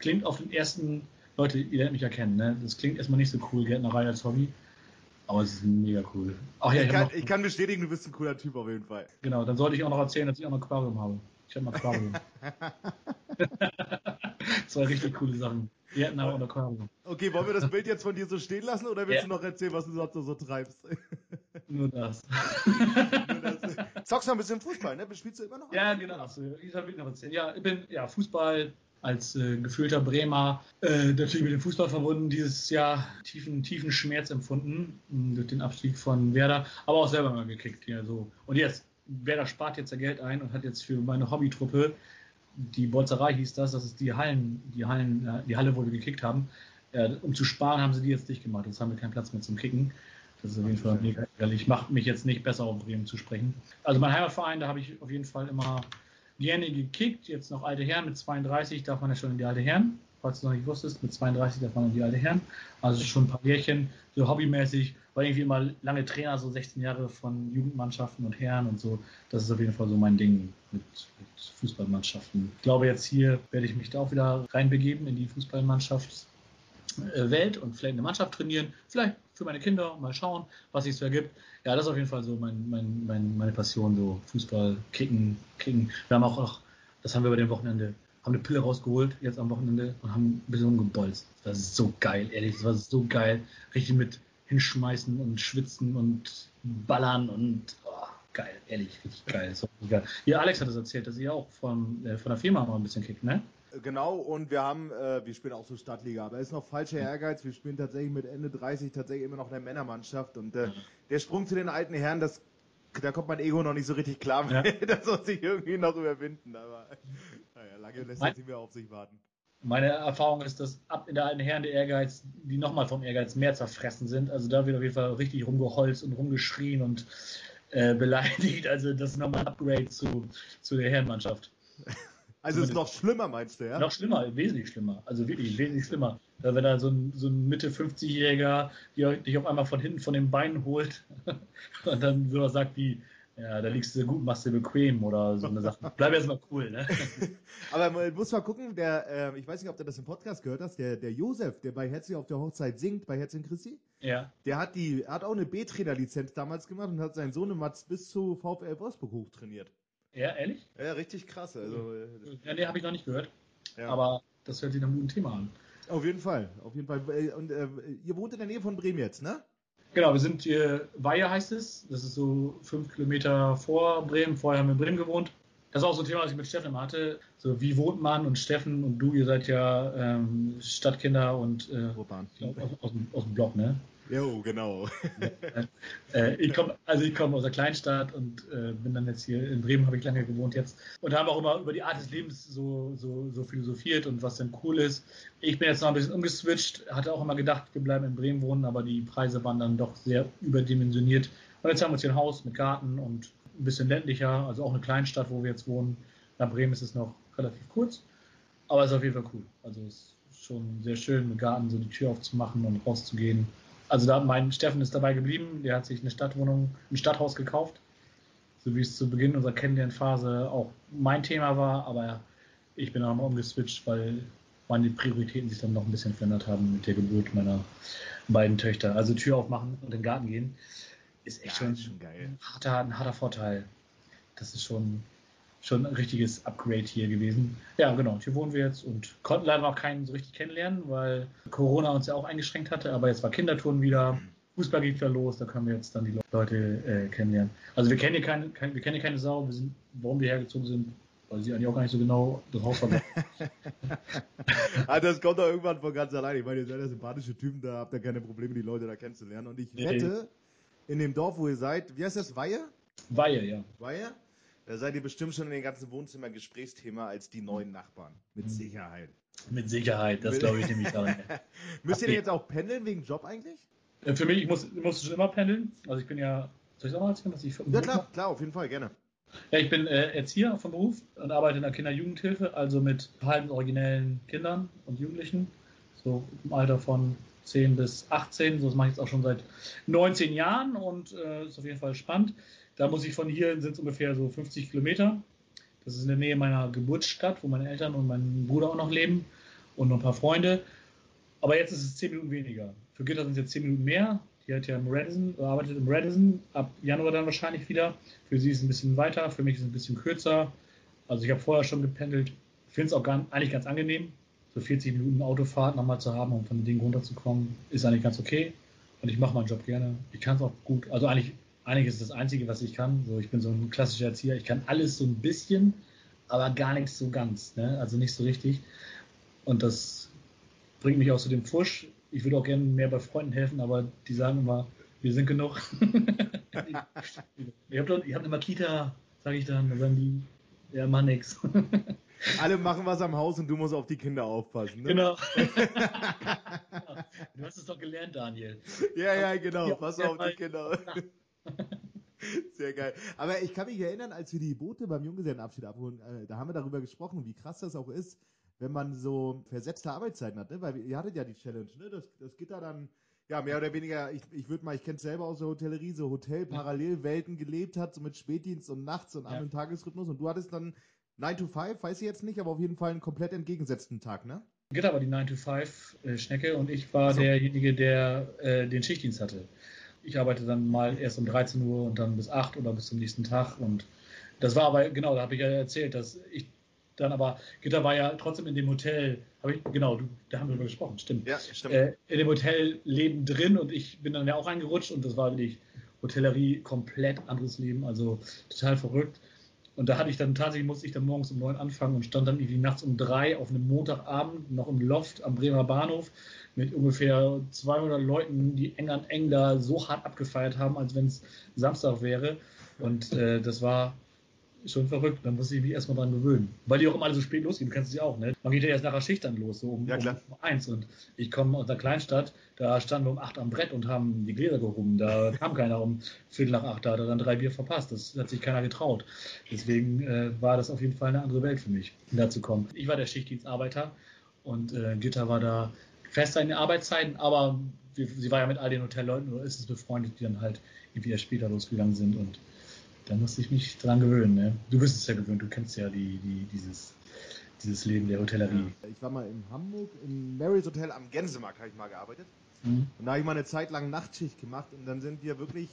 klingt auf den ersten, Leute, ihr werdet mich erkennen, ne? Das klingt erstmal nicht so cool, Gärtnerei als Hobby. Aber es ist mega cool. Ach, ja, ich, ich, kann, ich, kann, bestätigen, du bist ein cooler Typ auf jeden Fall. Genau, dann sollte ich auch noch erzählen, dass ich auch ein Aquarium habe. Ich habe ein Aquarium. Zwei richtig coole Sachen. Gärtner und Aquarium. Okay, wollen wir das Bild jetzt von dir so stehen lassen oder willst ja. du noch erzählen, was du sonst so treibst? Nur das. Nur das. Zockst du ein bisschen Fußball, ne? Spielst du immer noch? Ja, genau. Ich habe noch erzählen. Ja, ich bin ja Fußball, als äh, gefühlter Bremer äh, natürlich mit dem Fußball verbunden, dieses Jahr tiefen, tiefen Schmerz empfunden mh, durch den Abstieg von Werder, aber auch selber mal gekickt. Ja, so. Und jetzt, Werder spart jetzt ja Geld ein und hat jetzt für meine Hobbytruppe, die Bolzerei hieß das, das ist die Hallen, die Hallen, äh, die Halle, wo wir gekickt haben. Äh, um zu sparen, haben sie die jetzt dicht gemacht. Jetzt haben wir keinen Platz mehr zum Kicken. Das ist auf jeden Fall mega ärgerlich. Macht mich jetzt nicht besser auf Bremen zu sprechen. Also mein Heimatverein, da habe ich auf jeden Fall immer gerne gekickt, jetzt noch alte Herren. Mit 32 darf man ja schon in die alte Herren. Falls du noch nicht wusstest, mit 32 darf man in die alte Herren. Also schon ein paar Jährchen, so hobbymäßig. War irgendwie immer lange Trainer, so 16 Jahre von Jugendmannschaften und Herren und so. Das ist auf jeden Fall so mein Ding mit, mit Fußballmannschaften. Ich glaube, jetzt hier werde ich mich da auch wieder reinbegeben in die Fußballmannschaft äh, Welt und vielleicht eine Mannschaft trainieren, vielleicht für meine Kinder, mal schauen, was sich so ergibt. Ja, das ist auf jeden Fall so mein, mein, mein, meine Passion, so Fußball, Kicken, Kicken. Wir haben auch, auch, das haben wir bei dem Wochenende, haben eine Pille rausgeholt, jetzt am Wochenende, und haben ein bisschen rumgebolzt. Das ist so geil, ehrlich, das war so geil. Richtig mit hinschmeißen und schwitzen und ballern und oh, geil, ehrlich, richtig geil. War geil. Ja, Alex hat das erzählt, dass ihr auch von, äh, von der Firma mal ein bisschen kickt, ne? Genau, und wir haben, äh, wir spielen auch so Stadtliga, aber es ist noch falscher Ehrgeiz. Wir spielen tatsächlich mit Ende 30 tatsächlich immer noch eine Männermannschaft und äh, der Sprung zu den alten Herren, das, da kommt mein Ego noch nicht so richtig klar. Ja. das soll sich irgendwie noch überwinden, aber naja, lange lässt das nicht mehr auf sich warten. Meine Erfahrung ist, dass ab in der alten Herren der Ehrgeiz, die nochmal vom Ehrgeiz mehr zerfressen sind. Also da wird auf jeden Fall richtig rumgeholzt und rumgeschrien und äh, beleidigt. Also das ist nochmal ein Upgrade zu, zu der Herrenmannschaft. Also ist noch schlimmer, meinst du, ja? Noch schlimmer, wesentlich schlimmer. Also wirklich, wesentlich schlimmer. Wenn da so ein, so ein Mitte 50-Jähriger dich auf einmal von hinten von den Beinen holt und dann so sagt wie, ja, da liegst du gut, machst du bequem oder so eine Sache. Bleib erstmal cool, ne? Aber man muss mal gucken, der, äh, ich weiß nicht, ob du das im Podcast gehört hast, der, der Josef, der bei Herzlich auf der Hochzeit singt, bei Herzlich Christi. Ja. Der hat die, hat auch eine B-Trainer-Lizenz damals gemacht und hat seinen Sohn Mats bis zu VfL Wolfsburg hochtrainiert. Ja, ehrlich? Ja, richtig krass. Also, äh, ja, nee, habe ich noch nicht gehört. Ja. Aber das hört sich nach einem guten Thema an. Auf jeden Fall, auf jeden Fall. Äh, und äh, ihr wohnt in der Nähe von Bremen jetzt, ne? Genau, wir sind hier, Weihe heißt es. Das ist so fünf Kilometer vor Bremen. Vorher haben wir in Bremen gewohnt. Das ist auch so ein Thema, was ich mit Steffen hatte. So, wie wohnt man? Und Steffen und du, ihr seid ja ähm, Stadtkinder und äh, aus, aus, dem, aus dem Blog, ne? Jo, genau. äh, ich komme, also ich komme aus einer Kleinstadt und äh, bin dann jetzt hier in Bremen, habe ich lange gewohnt jetzt und haben auch immer über die Art des Lebens so, so, so philosophiert und was denn cool ist. Ich bin jetzt noch ein bisschen umgeswitcht, hatte auch immer gedacht, wir bleiben in Bremen wohnen, aber die Preise waren dann doch sehr überdimensioniert. Und jetzt haben wir uns hier ein Haus mit Garten und ein bisschen ländlicher, also auch eine Kleinstadt, wo wir jetzt wohnen. Nach Bremen ist es noch relativ kurz, aber es ist auf jeden Fall cool. Also es ist schon sehr schön, mit Garten so die Tür aufzumachen und rauszugehen also da mein Steffen ist dabei geblieben, der hat sich eine Stadtwohnung, ein Stadthaus gekauft, so wie es zu Beginn unserer Kennenlernphase auch mein Thema war, aber ich bin auch mal umgeswitcht, weil meine Prioritäten sich dann noch ein bisschen verändert haben mit der Geburt meiner beiden Töchter. Also Tür aufmachen und in den Garten gehen ist echt ja, schon, schon geil. Ein, harter, ein harter Vorteil. Das ist schon schon ein richtiges Upgrade hier gewesen. Ja, genau. Hier wohnen wir jetzt und konnten leider noch keinen so richtig kennenlernen, weil Corona uns ja auch eingeschränkt hatte. Aber jetzt war Kindertouren wieder, Fußball geht wieder los, da können wir jetzt dann die Leute äh, kennenlernen. Also wir kennen hier keine, keine, wir kennen hier keine Sau. Wir sind, warum wir hergezogen sind, weil sie eigentlich auch gar nicht so genau Haus haben. ah, das kommt doch irgendwann von ganz allein. Ich meine, ihr seid ja sympathische Typen, da habt ihr keine Probleme, die Leute da kennenzulernen. Und ich wette, in dem Dorf, wo ihr seid, wie heißt das, Weihe? Weihe, ja. Weihe? Da seid ihr bestimmt schon in den ganzen Wohnzimmer Gesprächsthema als die neuen Nachbarn. Mit mhm. Sicherheit. Mit Sicherheit, das glaube ich nämlich auch. Müsst ihr denn jetzt auch pendeln wegen Job eigentlich? Äh, für mich, ich muss, ich muss schon immer pendeln. Also ich bin ja, soll ich auch mal erzählen, was ich Ja klar, mache? klar, auf jeden Fall, gerne. Ja, ich bin äh, Erzieher vom Beruf und arbeite in der Kinder-Jugendhilfe, also mit halben originellen Kindern und Jugendlichen, so im Alter von 10 bis 18. So das mache ich jetzt auch schon seit 19 Jahren und äh, ist auf jeden Fall spannend. Da muss ich von hier, sind es ungefähr so 50 Kilometer. Das ist in der Nähe meiner Geburtsstadt, wo meine Eltern und mein Bruder auch noch leben und noch ein paar Freunde. Aber jetzt ist es 10 Minuten weniger. Für Gitter sind es jetzt 10 Minuten mehr. Die hat ja im Radisson, arbeitet im Radisson, ab Januar dann wahrscheinlich wieder. Für sie ist es ein bisschen weiter, für mich ist es ein bisschen kürzer. Also ich habe vorher schon gependelt. Finde es auch gar, eigentlich ganz angenehm. So 40 Minuten Autofahrt nochmal zu haben, um von den Dingen runterzukommen, ist eigentlich ganz okay. Und ich mache meinen Job gerne. Ich kann es auch gut. Also eigentlich eigentlich ist das Einzige, was ich kann. So, ich bin so ein klassischer Erzieher. Ich kann alles so ein bisschen, aber gar nichts so ganz. Ne? Also nicht so richtig. Und das bringt mich auch zu dem Pfusch. Ich würde auch gerne mehr bei Freunden helfen, aber die sagen immer, wir sind genug. ich habe hab eine Kita, sage ich dann. Dann sagen die, ja, mach nix. Alle machen was am Haus und du musst auf die Kinder aufpassen. Ne? Genau. du hast es doch gelernt, Daniel. Ja, ja, genau. Pass auf die Kinder. Sehr geil. Aber ich kann mich erinnern, als wir die Boote beim Junggesellenabschied abholen, äh, da haben wir darüber gesprochen, wie krass das auch ist, wenn man so versetzte Arbeitszeiten hat, ne? Weil ihr hattet ja die Challenge, ne? Das, das geht da dann, ja, mehr oder weniger, ich, ich würde mal, ich kenne es selber aus der Hotellerie, so Hotel-Parallelwelten gelebt hat, so mit Spätdienst und nachts und Abend- und Tagesrhythmus und du hattest dann 9 to 5, weiß ich jetzt nicht, aber auf jeden Fall einen komplett entgegengesetzten Tag, ne? Geht aber die 9 to 5 äh, Schnecke und ich war so. derjenige, der äh, den Schichtdienst hatte ich arbeite dann mal erst um 13 Uhr und dann bis 8 oder bis zum nächsten Tag. Und das war aber, genau, da habe ich ja erzählt, dass ich dann aber, Gitter war ja trotzdem in dem Hotel, habe ich, genau, du, da haben wir drüber gesprochen, stimmt. Ja, stimmt. Äh, in dem Hotelleben drin und ich bin dann ja auch reingerutscht und das war wirklich Hotellerie, komplett anderes Leben, also total verrückt. Und da hatte ich dann tatsächlich, musste ich dann morgens um neun anfangen und stand dann irgendwie nachts um drei auf einem Montagabend noch im Loft am Bremer Bahnhof mit ungefähr 200 Leuten, die eng an eng da so hart abgefeiert haben, als wenn es Samstag wäre. Und äh, das war schon verrückt. Dann musste ich mich erstmal dran gewöhnen. Weil die auch immer alle so spät losgehen, du kennst sie auch, ne? Man geht ja erst nach der Schicht dann los, so um, ja, um eins. Und ich komme aus der Kleinstadt, da standen wir um acht am Brett und haben die Gläser gehoben. Da kam keiner um Viertel nach acht, da hat er dann drei Bier verpasst. Das hat sich keiner getraut. Deswegen äh, war das auf jeden Fall eine andere Welt für mich, da zu kommen. Ich war der Schichtdienstarbeiter und äh, Gitter war da fester in den Arbeitszeiten, aber sie war ja mit all den Hotelleuten oder ist es befreundet, die dann halt irgendwie erst später losgegangen sind und da musste ich mich dran gewöhnen. Ne? Du bist es ja gewöhnt, du kennst ja die, die, dieses, dieses Leben der Hotellerie. Ich war mal in Hamburg, im Marys Hotel am Gänsemarkt habe ich mal gearbeitet. Mhm. Und da habe ich mal eine Zeit lang Nachtschicht gemacht und dann sind wir wirklich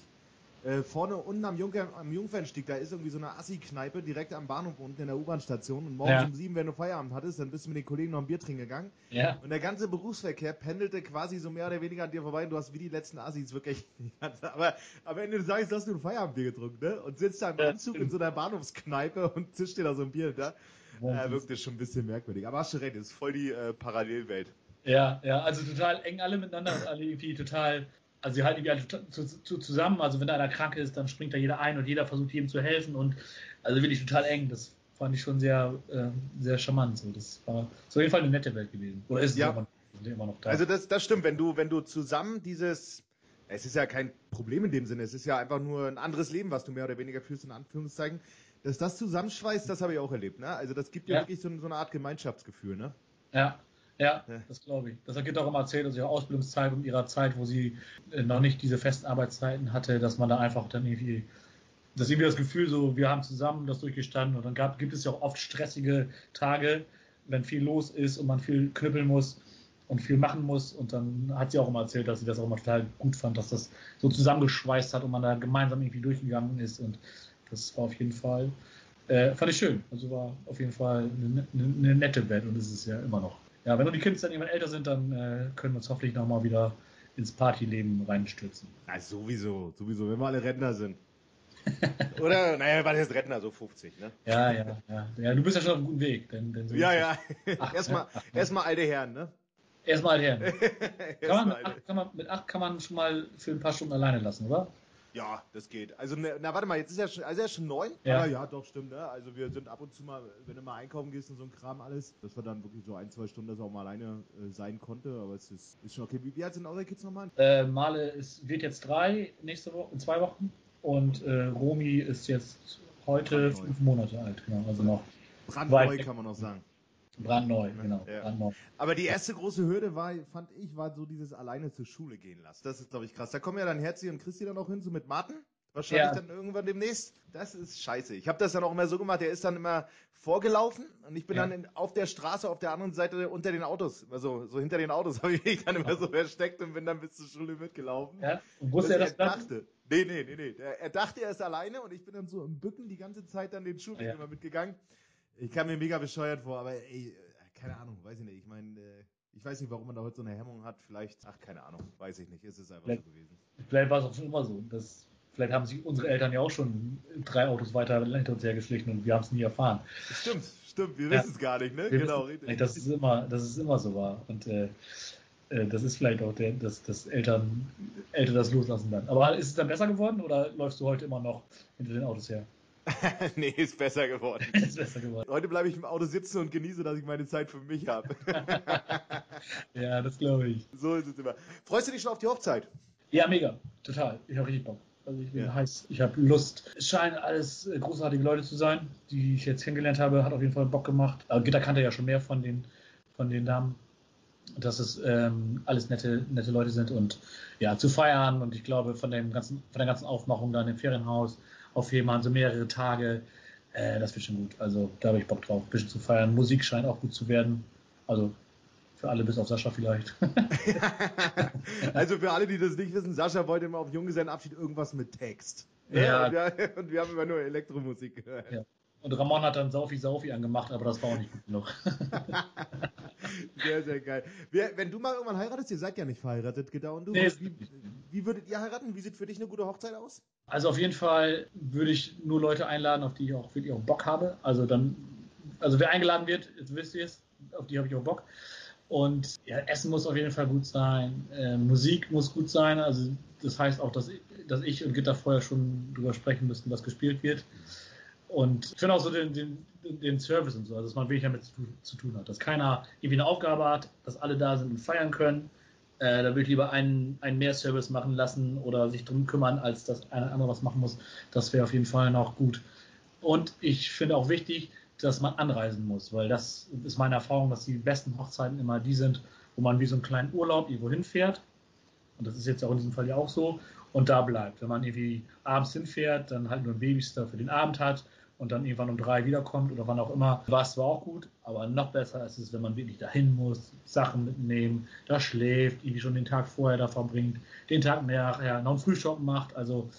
Äh, vorne unten am, Junker, am Jungfernstieg, da ist irgendwie so eine Assi-Kneipe direkt am Bahnhof unten in der U-Bahn-Station. Und morgens Ja. um sieben, wenn du Feierabend hattest, dann bist du mit den Kollegen noch ein Bier trinken gegangen. Ja. Und der ganze Berufsverkehr pendelte quasi so mehr oder weniger an dir vorbei. Und du hast wie die letzten Assis wirklich. Aber am Ende des Tages hast du ein Feierabendbier getrunken, ne? Und sitzt da im Ja, Anzug in so einer Bahnhofskneipe und zischt dir da so ein Bier da. Ja, Äh, wirkt das schon ein bisschen merkwürdig. Aber hast du recht, das ist voll die äh, Parallelwelt. Ja, ja, also total eng alle miteinander und alle irgendwie total, also sie halten irgendwie alle total zu, zu, zusammen. Also wenn da einer krank ist, dann springt da jeder ein und jeder versucht jedem zu helfen und also wirklich total eng. Das fand ich schon sehr, äh, sehr charmant. So. Das war auf jeden Fall eine nette Welt gewesen. Oder ist es Ja. immer, immer noch da? Also das, das stimmt, wenn du, wenn du zusammen dieses, es ist ja kein Problem in dem Sinne, es ist ja einfach nur ein anderes Leben, was du mehr oder weniger führst, in Anführungszeichen, dass das zusammenschweißt, das habe ich auch erlebt, ne? Also das gibt ja, Ja. wirklich so, so eine Art Gemeinschaftsgefühl, ne? Ja, ja, Ja. das glaube ich. Das hat Gitta auch immer erzählt, aus ihrer Ausbildungszeit und ihrer Zeit, wo sie äh, noch nicht diese festen Arbeitszeiten hatte, dass man da einfach dann irgendwie, dass irgendwie das Gefühl so, wir haben zusammen das durchgestanden und dann gab, gibt es ja auch oft stressige Tage, wenn viel los ist und man viel knüppeln muss und viel machen muss und dann hat sie auch immer erzählt, dass sie das auch immer total gut fand, dass das so zusammengeschweißt hat und man da gemeinsam irgendwie durchgegangen ist und das war auf jeden Fall äh, fand ich schön. Also war auf jeden Fall eine, eine, eine nette Welt und ist es ja immer noch. Ja, wenn die Kids dann irgendwann älter sind, dann äh, können wir uns hoffentlich nochmal wieder ins Partyleben reinstürzen. Na, sowieso, sowieso, wenn wir alle Rentner sind. Oder, naja, was ist Rentner, so 50, ne? Ja, ja, ja. ja du bist ja schon auf einem guten Weg. Denn, denn so Ja, ja. Erstmal, erstmal alte Herren, ne? Erstmal her. Kann man, alte. acht, kann man, mit acht kann man schon mal für ein paar Stunden alleine lassen, oder? Ja, das geht. Also, ne, na, warte mal, jetzt ist er schon, also er ist schon neun. Ja. Ja, doch, stimmt, ne? Also, wir sind ab und zu mal, wenn du mal einkaufen gehst und so ein Kram alles, dass wir dann wirklich so ein, zwei Stunden, dass er auch mal alleine äh, sein konnte. Aber es ist, ist schon okay. Wie, wie alt sind eure Kids nochmal? Äh, Male ist, wird jetzt drei nächste Woche, in zwei Wochen. Und äh, Romi ist jetzt heute fünf Monate alt, genau. Also noch Brandneu, kann man noch sagen. Brandneu, genau. Ja. Brandneu. Aber die erste große Hürde war, fand ich, war so dieses alleine zur Schule gehen lassen. Das ist, glaube ich, krass. Da kommen ja dann Herzi und Christi dann auch hin, so mit Martin. Wahrscheinlich Ja. dann irgendwann demnächst. Das ist scheiße. Ich habe das dann auch immer so gemacht, der ist dann immer vorgelaufen und ich bin Ja. dann in, auf der Straße auf der anderen Seite unter den Autos, also so hinter den Autos habe ich mich dann immer so versteckt und bin dann bis zur Schule mitgelaufen. Ja, und wusste er das dachte. Nee, nee, nee, nee. Er dachte, er ist alleine und ich bin dann so im Bücken die ganze Zeit dann den Schulweg immer mitgegangen. Ich kam mir mega bescheuert vor, aber ey, äh, keine Ahnung, weiß ich nicht. Ich meine, äh, ich weiß nicht, warum man da heute so eine Hemmung hat. Vielleicht, ach, keine Ahnung, weiß ich nicht. Es ist einfach Vielleicht- so gewesen. Vielleicht war es auch schon immer so. Das, vielleicht haben sich unsere Eltern ja auch schon drei Autos weiter hinter uns hergeschlichen und wir haben es nie erfahren. Stimmt, stimmt. Wir Ja. wissen es gar nicht, ne? Genau, richtig. dass es immer, dass es immer so war. Und äh, äh, das ist vielleicht auch der, dass, dass Eltern, Eltern das loslassen dann. Aber ist es dann besser geworden oder läufst du heute immer noch hinter den Autos her? nee, ist besser geworden. ist besser geworden. Heute bleibe ich im Auto sitzen und genieße, dass ich meine Zeit für mich habe. Ja, das glaube ich. so ist es immer. Freust du dich schon auf die Hochzeit? Ja, mega. Total. Ich habe richtig Bock. Also ich bin Ja. heiß. Ich habe Lust. Es scheinen alles äh, großartige Leute zu sein, die ich jetzt kennengelernt habe. Hat auf jeden Fall Bock gemacht. Aber Gitter kannte ja schon mehr von den, von den Damen. Dass es ähm, alles nette, nette Leute sind und ja, zu feiern. Und ich glaube, von, dem ganzen, von der ganzen Aufmachung da in dem Ferienhaus auf Fehmarn, so mehrere Tage, äh, das wird schon gut. Also da habe ich Bock drauf, ein bisschen zu feiern. Musik scheint auch gut zu werden. Also für alle bis auf Sascha vielleicht. also für alle, die das nicht wissen, Sascha wollte immer auf Junggesellenabschied irgendwas mit Text. Ne? Ja. Und, wir, und wir haben immer nur Elektromusik gehört. Ja. Und Ramon hat dann Saufi Saufi angemacht, aber das war auch nicht gut genug. Sehr, sehr geil. Wer, wenn du mal irgendwann heiratest, ihr seid ja nicht verheiratet, Gitta und du, Nee, wie, wie würdet ihr heiraten? Wie sieht für dich eine gute Hochzeit aus? Also auf jeden Fall würde ich nur Leute einladen, auf die ich auch wirklich auch Bock habe. Also dann, also wer eingeladen wird, jetzt wisst ihr es, auf die habe ich auch Bock. Und ja, Essen muss auf jeden Fall gut sein, äh, Musik muss gut sein. Also das heißt auch, dass ich, dass ich und Gitter vorher schon drüber sprechen müssten, was gespielt wird. Und ich finde auch so den, den, den Service und so, also dass man wirklich damit zu, zu tun hat. Dass keiner irgendwie eine Aufgabe hat, dass alle da sind und feiern können. Äh, da würde ich lieber einen, einen mehr Service machen lassen oder sich drum kümmern, als dass einer andere was machen muss. Das wäre auf jeden Fall noch gut. Und ich finde auch wichtig, dass man anreisen muss, weil das ist meine Erfahrung, dass die besten Hochzeiten immer die sind, wo man wie so einen kleinen Urlaub irgendwo hinfährt. Und das ist jetzt auch in diesem Fall ja auch so. Und da bleibt. Wenn man irgendwie abends hinfährt, dann halt nur ein Babysitter für den Abend hat und dann irgendwann um drei wiederkommt oder wann auch immer. War es zwar auch gut, aber noch besser ist es, wenn man wirklich dahin muss, Sachen mitnehmen, da schläft, irgendwie schon den Tag vorher da verbringt, den Tag nachher noch ein Frühschoppen macht. Also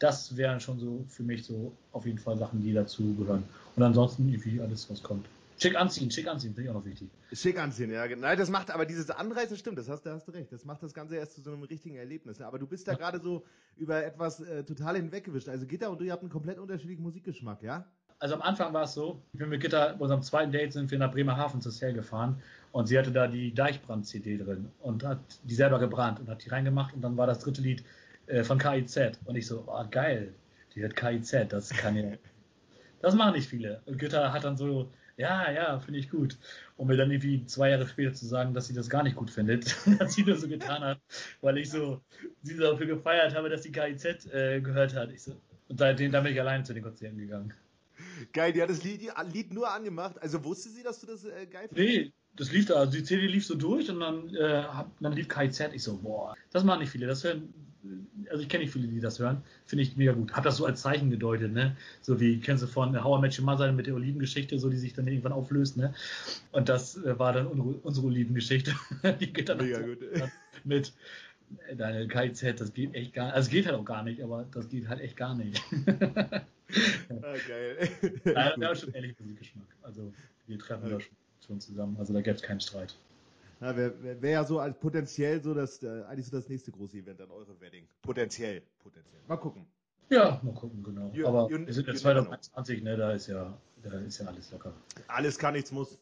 Das wären schon so für mich so auf jeden Fall Sachen, die dazu gehören. Und ansonsten irgendwie alles, was kommt. Schick anziehen, schick anziehen, finde ich auch noch wichtig. Schick anziehen, ja. Nein, das macht aber dieses Anreisen, stimmt, das hast, da hast du recht. Das macht das Ganze erst zu so einem richtigen Erlebnis. Aber du bist da ja. gerade so über etwas äh, total hinweggewischt. Also Gitter und du, ihr habt einen komplett unterschiedlichen Musikgeschmack, ja? Also am Anfang war es so, ich bin mit Gitter, bei unserem zweiten Date sind wir nach Bremerhaven zur Sale gefahren und sie hatte da die Deichbrand-CD drin und hat die selber gebrannt und hat die reingemacht und dann war das dritte Lied äh, von KIZ und ich so, oh, geil, die hat KIZ, das kann ja, das machen nicht viele. Und Gitter hat dann so ja, ja, finde ich gut. Um mir dann irgendwie zwei Jahre später zu sagen, dass sie das gar nicht gut findet, dass sie nur so getan hat, weil ich so sie dafür gefeiert habe, dass sie KIZ äh, gehört hat. Ich so, und seitdem dann bin ich alleine zu den Konzerten gegangen. Geil, die hat das Lied, Lied nur angemacht. Also wusste sie, dass du das äh, geil findest? Nee, das lief da, also die CD lief so durch und dann, äh, dann lief KIZ. Ich so, boah, das machen nicht viele. Das hören also ich kenne nicht viele, die das hören, finde ich mega gut. Hab das so als Zeichen gedeutet, ne? So wie, kennst du von How I Met Your Mother mit der Olivengeschichte, so die sich dann irgendwann auflöst, ne? Und das äh, war dann unsere Olivengeschichte. die geht dann mega gut. mit äh, deine KIZ, das geht echt gar nicht. Also es geht halt auch gar nicht, aber das geht halt echt gar nicht. ah, geil. Ja, wir haben schon ehrlich Musikgeschmack. Also wir treffen ja. da schon zusammen. Also da gäbe es keinen Streit. Ja, Wäre wär ja so als potenziell so das, äh, eigentlich so das nächste große Event an eure Wedding. Potenziell. Potenziell. Mal gucken. Ja, mal gucken, genau. You, Aber you, wir sind ja 2021, ne, da ist ja, da ist ja alles locker. Alles kann, nichts muss.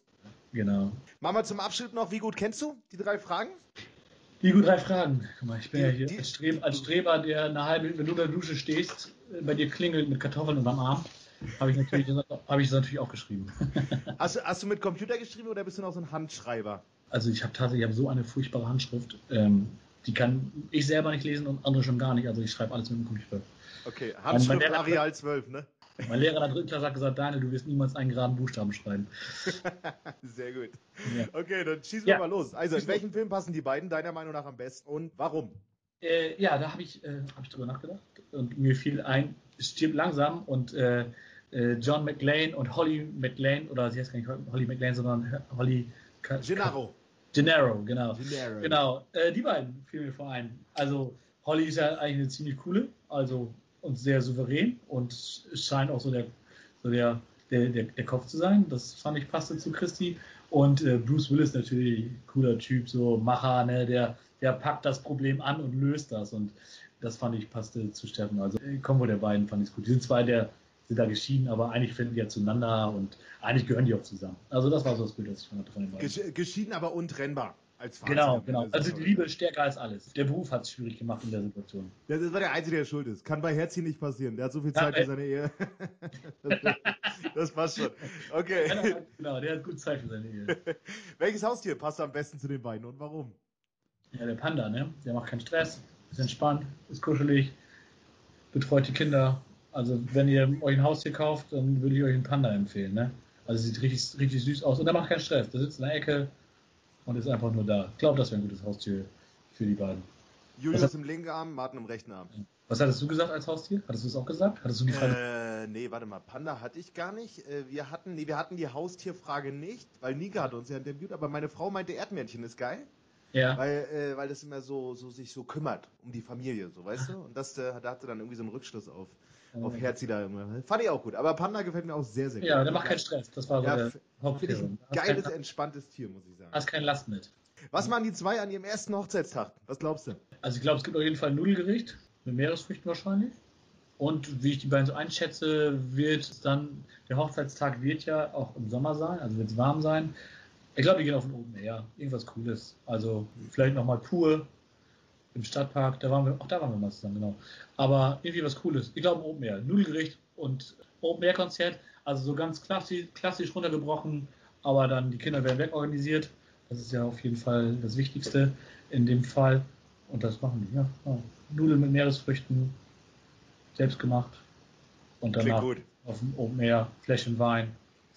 Genau. Machen wir zum Abschluss noch, wie gut kennst du die drei Fragen? Die gut drei Fragen. Guck mal, ich bin die, ja hier die, als, Streber, als, Streber, der eine halbe, wenn du in der Dusche stehst, äh, bei dir klingelt mit Kartoffeln unterm Arm. Habe ich, natürlich, hab ich das natürlich auch geschrieben. Hast, hast du mit Computer geschrieben oder bist du noch so ein Handschreiber? Also ich habe tatsächlich hab so eine furchtbare Handschrift. Ähm, die kann ich selber nicht lesen und andere schon gar nicht. Also ich schreibe alles mit dem Computer. Okay, Handschrift Lehrer, Areal 12, ne? Mein Lehrer in der dritten Klasse hat gesagt, Daniel, du wirst niemals einen geraden Buchstaben schreiben. Sehr gut. Ja. Okay, dann schießen wir ja. mal los. Also, in welchem Film passen die beiden deiner Meinung nach am besten und warum? Äh, ja, da habe ich, äh, hab ich drüber nachgedacht und mir fiel ein, es stirbt langsam und äh, äh John McLean und Holly McLean, oder sie heißt gar nicht Holly McLean, sondern Holly Gennaro. Gennaro, genau. Gennaro. Genau, äh, die beiden fielen mir vor ein. Also, Holly ist ja eigentlich eine ziemlich coole, also und sehr souverän und scheint auch so der, so der, der, der, der Kopf zu sein. Das fand ich passte zu Christi. Und äh, Bruce Willis natürlich cooler Typ, so Macher, ne, der, der packt das Problem an und löst das. Und das fand ich passte zu Steffen. Also Kombo der beiden fand ich gut. Die sind zwei der sind da geschieden, aber eigentlich finden die ja zueinander und eigentlich gehören die auch zusammen. Also das war so das Bild, das ich von der Trennung war. Geschieden, aber untrennbar. Als Fazit genau, genau. Also die Liebe ist stärker als alles. Der Beruf hat es schwierig gemacht in der Situation. Das war der Einzige, der schuld ist. Kann bei Herzi nicht passieren. Der hat so viel Zeit ja, für seine Ehe. das passt schon. Okay. Genau, der hat gut Zeit für seine Ehe. Welches Haustier passt am besten zu den beiden und warum? Ja, der Panda, ne? Der macht keinen Stress, ist entspannt, ist kuschelig, betreut die Kinder, also wenn ihr euch ein Haustier kauft, dann würde ich euch einen Panda empfehlen. Ne? Also sieht richtig, richtig süß aus und der macht keinen Stress. Der sitzt in der Ecke und ist einfach nur da. Ich glaube, das wäre ein gutes Haustier für die beiden. Julius hat, im linken Arm, Martin im rechten Arm. Was hattest du gesagt als Haustier? Hattest du es auch gesagt? Hattest du die Frage? Äh, nee, warte mal. Panda hatte ich gar nicht. Äh, wir hatten, nee, wir hatten die Haustierfrage nicht, weil Nika hat uns ja interviewt, aber meine Frau meinte, Erdmännchen ist geil. Ja. Weil, äh, weil das immer so, so sich so kümmert um die Familie, so weißt du? Und das, äh, da hatte dann irgendwie so einen Rückschluss auf auf Herz da immer. Fand ich auch gut. Aber Panda gefällt mir auch sehr, sehr gut. Ja, der macht keinen Stress. Das war so ja, der Hauptthema. Ein geiles, entspanntes Tier, muss ich sagen. Hast kein Last mit. Was machen die zwei an ihrem ersten Hochzeitstag? Was glaubst du? Also ich glaube, es gibt auf jeden Fall ein Nudelgericht mit Meeresfrüchten wahrscheinlich. Und wie ich die beiden so einschätze, wird dann, der Hochzeitstag wird ja auch im Sommer sein, also wird es warm sein. Ich glaube, die gehen auf den Open Air. Irgendwas Cooles. Also vielleicht nochmal pur im Stadtpark, da waren wir, auch da waren wir mal zusammen, genau. Aber irgendwie was Cooles. Ich glaube Open Air, Nudelgericht und Open Air Konzert, also so ganz klassisch, klassisch runtergebrochen, aber dann die Kinder werden wegorganisiert. Das ist ja auf jeden Fall das Wichtigste in dem Fall. Und das machen die, ja. Oh. Nudeln mit Meeresfrüchten, selbst gemacht. Und danach auf dem Open Air, Fläschchen Wein,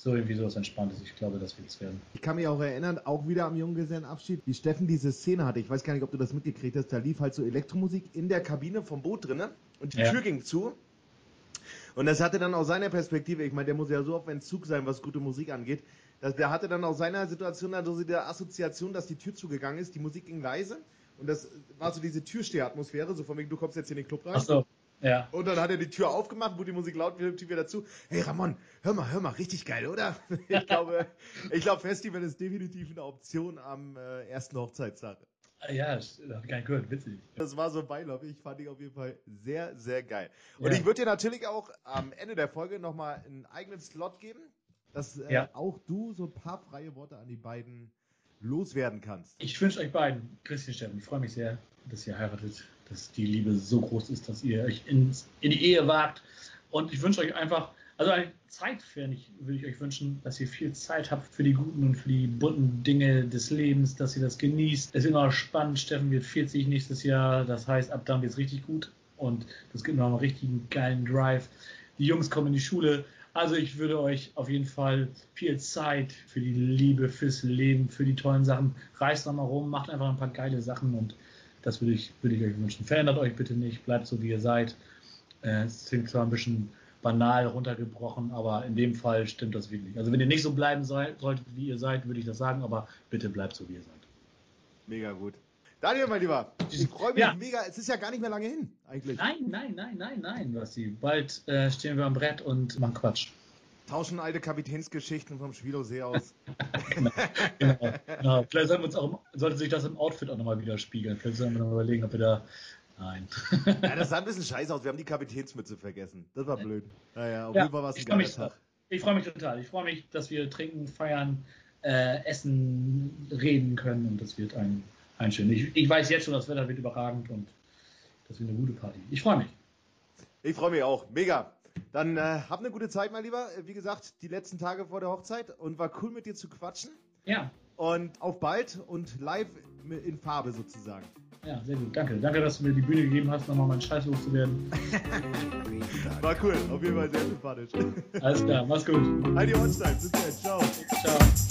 so irgendwie sowas Entspanntes. Ich glaube, das wird es werden. Ich kann mich auch erinnern, auch wieder am Junggesellenabschied, wie Steffen diese Szene hatte. Ich weiß gar nicht, ob du das mitgekriegt hast. Da lief halt so Elektromusik in der Kabine vom Boot drinnen und die ja. Tür ging zu. Und das hatte dann aus seiner Perspektive, ich meine, der muss ja so auf Entzug sein, was gute Musik angeht. Dass, der hatte dann aus seiner Situation dann so die Assoziation, dass die Tür zugegangen ist, die Musik ging leise. Und das war so diese Türstehatmosphäre, so von wegen, du kommst jetzt hier in den Club rein. Ach so. Ja. Und dann hat er die Tür aufgemacht, wo die Musik laut wird, die wieder dazu. Hey Ramon, hör mal, hör mal, richtig geil, oder? ich glaube, ich glaube, Festival ist definitiv eine Option am äh, ersten Hochzeitstag. Ja, das habe ich gar nicht gehört, witzig. Das war so beiläufig, fand ich auf jeden Fall sehr, sehr geil. Und ja. ich würde dir natürlich auch am Ende der Folge nochmal einen eigenen Slot geben, dass äh, ja. auch du so ein paar freie Worte an die beiden loswerden kannst. Ich wünsche euch beiden, Christian Steffen, ich freue mich sehr, dass ihr heiratet, dass die Liebe so groß ist, dass ihr euch ins, in die Ehe wagt. Und ich wünsche euch einfach, also eine Zeit würde ich euch wünschen, dass ihr viel Zeit habt für die guten und für die bunten Dinge des Lebens, dass ihr das genießt. Es ist immer spannend. Steffen wird 40 nächstes Jahr. Das heißt, ab dann wird es richtig gut. Und das gibt noch einen richtigen geilen Drive. Die Jungs kommen in die Schule. Also ich würde euch auf jeden Fall viel Zeit für die Liebe, fürs Leben, für die tollen Sachen. Reist nochmal rum, macht einfach ein paar geile Sachen und das würde ich, würde ich euch wünschen. Verändert euch bitte nicht, bleibt so wie ihr seid. Äh, es klingt zwar ein bisschen banal runtergebrochen, aber in dem Fall stimmt das wirklich. Also wenn ihr nicht so bleiben solltet, wie ihr seid, würde ich das sagen, aber bitte bleibt so, wie ihr seid. Mega gut. Daniel, mein Lieber, ich freue mich ja. mega. Es ist ja gar nicht mehr lange hin, eigentlich. Nein, nein, nein, nein, nein, Basti. Bald äh, stehen wir am Brett und machen Quatsch. Tauschen alte Kapitänsgeschichten vom Schwilosee aus. genau, genau, genau. Vielleicht sollten wir uns auch, sollte sich das im Outfit auch nochmal widerspiegeln. Vielleicht sollten wir noch überlegen, ob wir da Nein. ja, das sah ein bisschen scheiße aus. Wir haben die Kapitänsmütze vergessen. Das war blöd. Naja, auf ja, jeden Fall war es ein geiler Tag. Ich freue mich total. Ich freue mich, dass wir trinken, feiern, äh, essen, reden können und das wird ein, ein schön. Ich, ich weiß jetzt schon, das Wetter wird überragend und das wird eine gute Party. Ich freue mich. Ich freue mich auch. Mega. Dann äh, hab eine gute Zeit, mein Lieber. Wie gesagt, die letzten Tage vor der Hochzeit und war cool mit dir zu quatschen. Ja. Und auf bald und live in Farbe sozusagen. Ja, sehr gut. Danke. Danke, dass du mir die Bühne gegeben hast, nochmal meinen Scheiß loszuwerden. War cool. Auf jeden Fall sehr sympathisch. Alles klar. Mach's gut. Heidi Holstein. Bis dann. Ciao. Ciao.